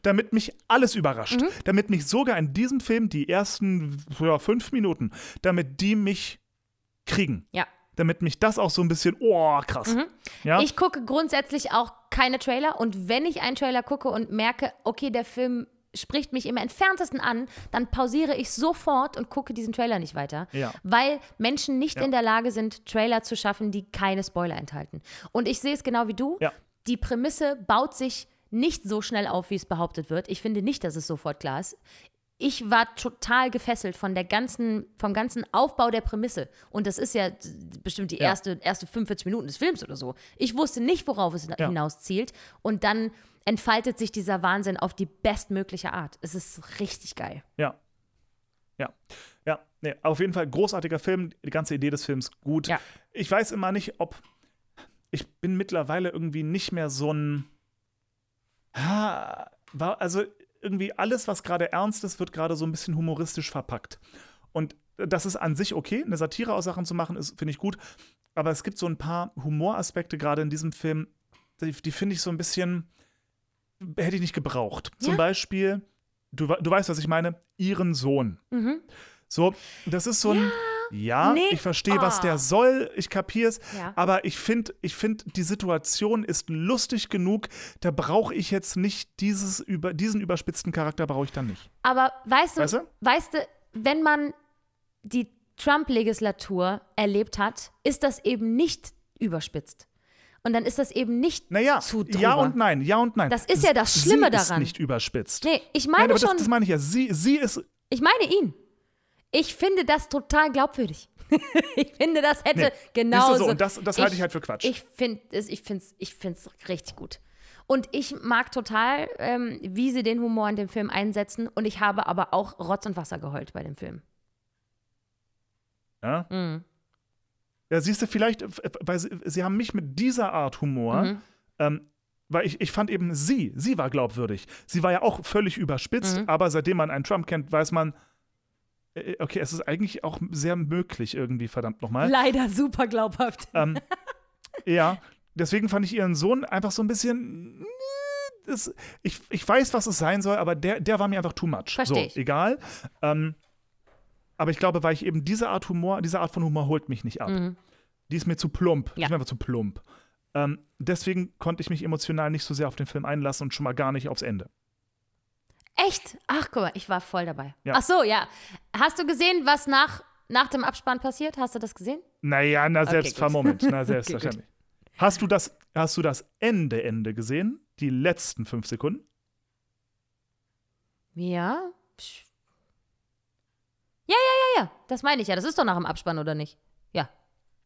Damit mich alles überrascht. Mhm. Damit mich sogar in diesem Film die ersten ja, fünf Minuten, damit die mich kriegen. Ja. Damit mich das auch so ein bisschen, oh, krass. Ja? Mhm. Ich gucke grundsätzlich auch keine Trailer und wenn ich einen Trailer gucke und merke, okay, der Film spricht mich im entferntesten an, dann pausiere ich sofort und gucke diesen Trailer nicht weiter, Ja. weil Menschen nicht Ja. in der Lage sind, Trailer zu schaffen, die keine Spoiler enthalten. Und ich sehe es genau wie du. Ja. Die Prämisse baut sich nicht so schnell auf, wie es behauptet wird. Ich finde nicht, dass es sofort klar ist. Ich war total gefesselt von der ganzen, vom ganzen Aufbau der Prämisse. Und das ist ja bestimmt die Ja. erste, erste 45 Minuten des Films oder so. Ich wusste nicht, worauf es Ja. hinaus zielt. Und dann entfaltet sich dieser Wahnsinn auf die bestmögliche Art. Es ist richtig geil. Ja. Ja. Ja. Nee, auf jeden Fall großartiger Film. Die ganze Idee des Films gut. Ja. Ich weiß immer nicht, ob. Ich bin mittlerweile irgendwie nicht mehr so ein. Also irgendwie alles, was gerade ernst ist, wird gerade so ein bisschen humoristisch verpackt. Und das ist an sich okay. Eine Satire aus Sachen zu machen, ist, finde ich gut. Aber es gibt so ein paar Humoraspekte gerade in diesem Film, die, die finde ich so ein bisschen. Hätte ich nicht gebraucht. Zum Ja. Beispiel, du, du weißt, was ich meine, ihren Sohn. So, das ist so ein. Ja, Nee. ich verstehe, was Ah. der soll, ich kapier's, Ja. aber ich finde, ich find, die Situation ist lustig genug, da brauche ich jetzt nicht dieses über, diesen überspitzten Charakter brauche ich dann nicht. Aber weißt du, Weißt weißt du? du, wenn man die Trump-Legislatur erlebt hat, ist das eben nicht überspitzt. Und dann ist das eben nicht Naja, zu drüber. ja und nein, ja und nein. Das ist ja das Schlimme sie Ist daran. nicht überspitzt. Nee, ich Nein, meine aber schon, das, das meine ich ja. Sie, sie ist. ich meine ihn. Ich finde das total glaubwürdig. ich finde, das hätte Nee, genauso. so, und das- das halte ich halt für Quatsch. Ich finde es ich find's, ich find's richtig gut. Und ich mag total, ähm, wie sie den Humor in dem Film einsetzen. Und ich habe aber auch Rotz und Wasser geheult bei dem Film. Ja, Mhm. ja siehst du, vielleicht, äh, weil sie, sie haben mich mit dieser Art Humor. Mhm. Ähm, weil ich, ich fand eben sie, sie war glaubwürdig. Sie war ja auch völlig überspitzt, Mhm. aber seitdem man einen Trump kennt, weiß man, okay, es ist eigentlich auch sehr möglich irgendwie, verdammt nochmal. Leider super glaubhaft. Ähm, ja, deswegen fand ich ihren Sohn einfach so ein bisschen. äh, Das, ich, ich weiß, was es sein soll, aber der, der war mir einfach too much. Versteh so, egal. Ähm, aber ich glaube, weil ich eben diese Art Humor, diese Art von Humor holt mich nicht ab. Die ist mir zu plump. Die Mhm. Ja. ist mir einfach zu plump. Ähm, deswegen konnte ich mich emotional nicht so sehr auf den Film einlassen und schon mal gar nicht aufs Ende. Echt? Ach, guck mal, ich war voll dabei. Ja. Ach so, ja. Hast du gesehen, was nach, nach dem Abspann passiert? Hast du das gesehen? Naja, na selbst, ver- Moment, na selbstverständlich. hast, du das, hast du das Ende, Ende gesehen? Die letzten fünf Sekunden? Ja. Psch. Ja, ja, ja, ja. Das meine ich ja. Das ist doch nach dem Abspann, oder nicht? Ja.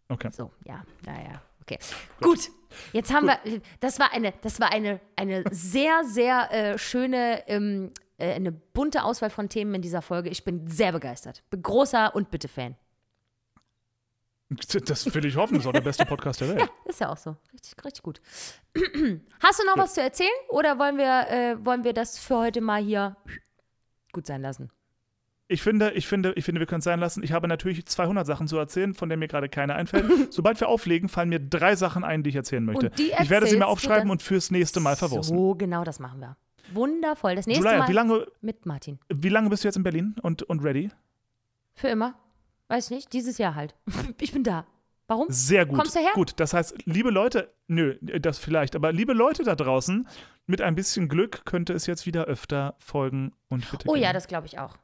Okay. So, ja, ja, ja. Okay. Gut. Jetzt haben wir, das war eine, das war eine, eine sehr, sehr äh, schöne, ähm, äh, eine bunte Auswahl von Themen in dieser Folge. Ich bin sehr begeistert. Bin großer und bitte Fan. Das will ich hoffen, das ist auch der beste Podcast der Welt. Ja, ist ja auch so. Richtig, richtig gut. Hast du noch was zu erzählen oder wollen wir, äh, wollen wir das für heute mal hier gut sein lassen? Ich finde, ich finde, ich finde, wir können es sein lassen. Ich habe natürlich 200 Sachen zu erzählen, von denen mir gerade keine einfällt. Sobald wir auflegen, fallen mir drei Sachen ein, die ich erzählen möchte. Und die ich werde sie mir aufschreiben und fürs nächste Mal verwursten. So, genau das machen wir. Wundervoll. Das nächste Julia, Mal wie lange, mit Martin. wie lange bist du jetzt in Berlin und, und ready? Für immer. Weiß ich nicht. Dieses Jahr halt. Ich bin da. Warum? Sehr gut. Kommst du her? Gut, das heißt, liebe Leute, nö, das vielleicht, aber liebe Leute da draußen, mit ein bisschen Glück könnte es jetzt wieder öfter folgen und bitte. Oh ja, gerne. das glaube ich auch.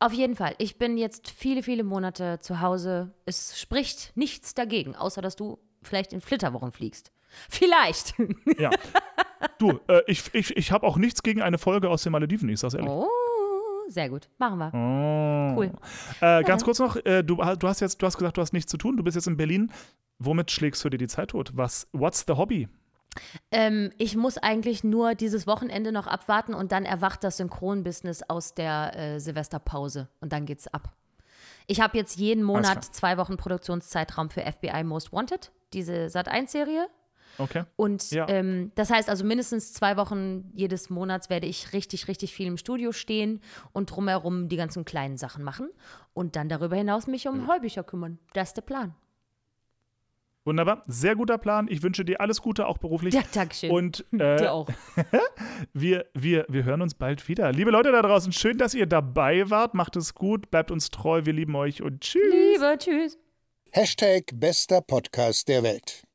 Auf jeden Fall. Ich bin jetzt viele, viele Monate zu Hause. Es spricht nichts dagegen, außer dass du vielleicht in Flitterwochen fliegst. Vielleicht. Ja. Du, äh, ich, ich, ich habe auch nichts gegen eine Folge aus den Malediven, ich sag's ehrlich. Oh, sehr gut. Machen wir. Oh. Cool. Äh, ganz kurz noch, äh, du, du hast jetzt, du hast gesagt, du hast nichts zu tun, du bist jetzt in Berlin. Womit schlägst du dir die Zeit tot? Was, what's the hobby? Ähm, ich muss eigentlich nur dieses Wochenende noch abwarten und dann erwacht das Synchronbusiness aus der äh, Silvesterpause und dann geht's ab. Ich habe jetzt jeden Monat zwei Wochen Produktionszeitraum für FBI Most Wanted, diese Sat1-Serie. Okay. Und Ja. ähm, das heißt also mindestens zwei Wochen jedes Monats werde ich richtig, richtig viel im Studio stehen und drumherum die ganzen kleinen Sachen machen und dann darüber hinaus mich um Heubücher kümmern. Das ist der Plan. Wunderbar. Sehr guter Plan. Ich wünsche dir alles Gute, auch beruflich. Ja, Dankeschön. Und äh, Dir auch. wir, wir, wir hören uns bald wieder. Liebe Leute da draußen, schön, dass ihr dabei wart. Macht es gut, bleibt uns treu. Wir lieben euch und tschüss. Liebe, tschüss. Hashtag bester Podcast der Welt.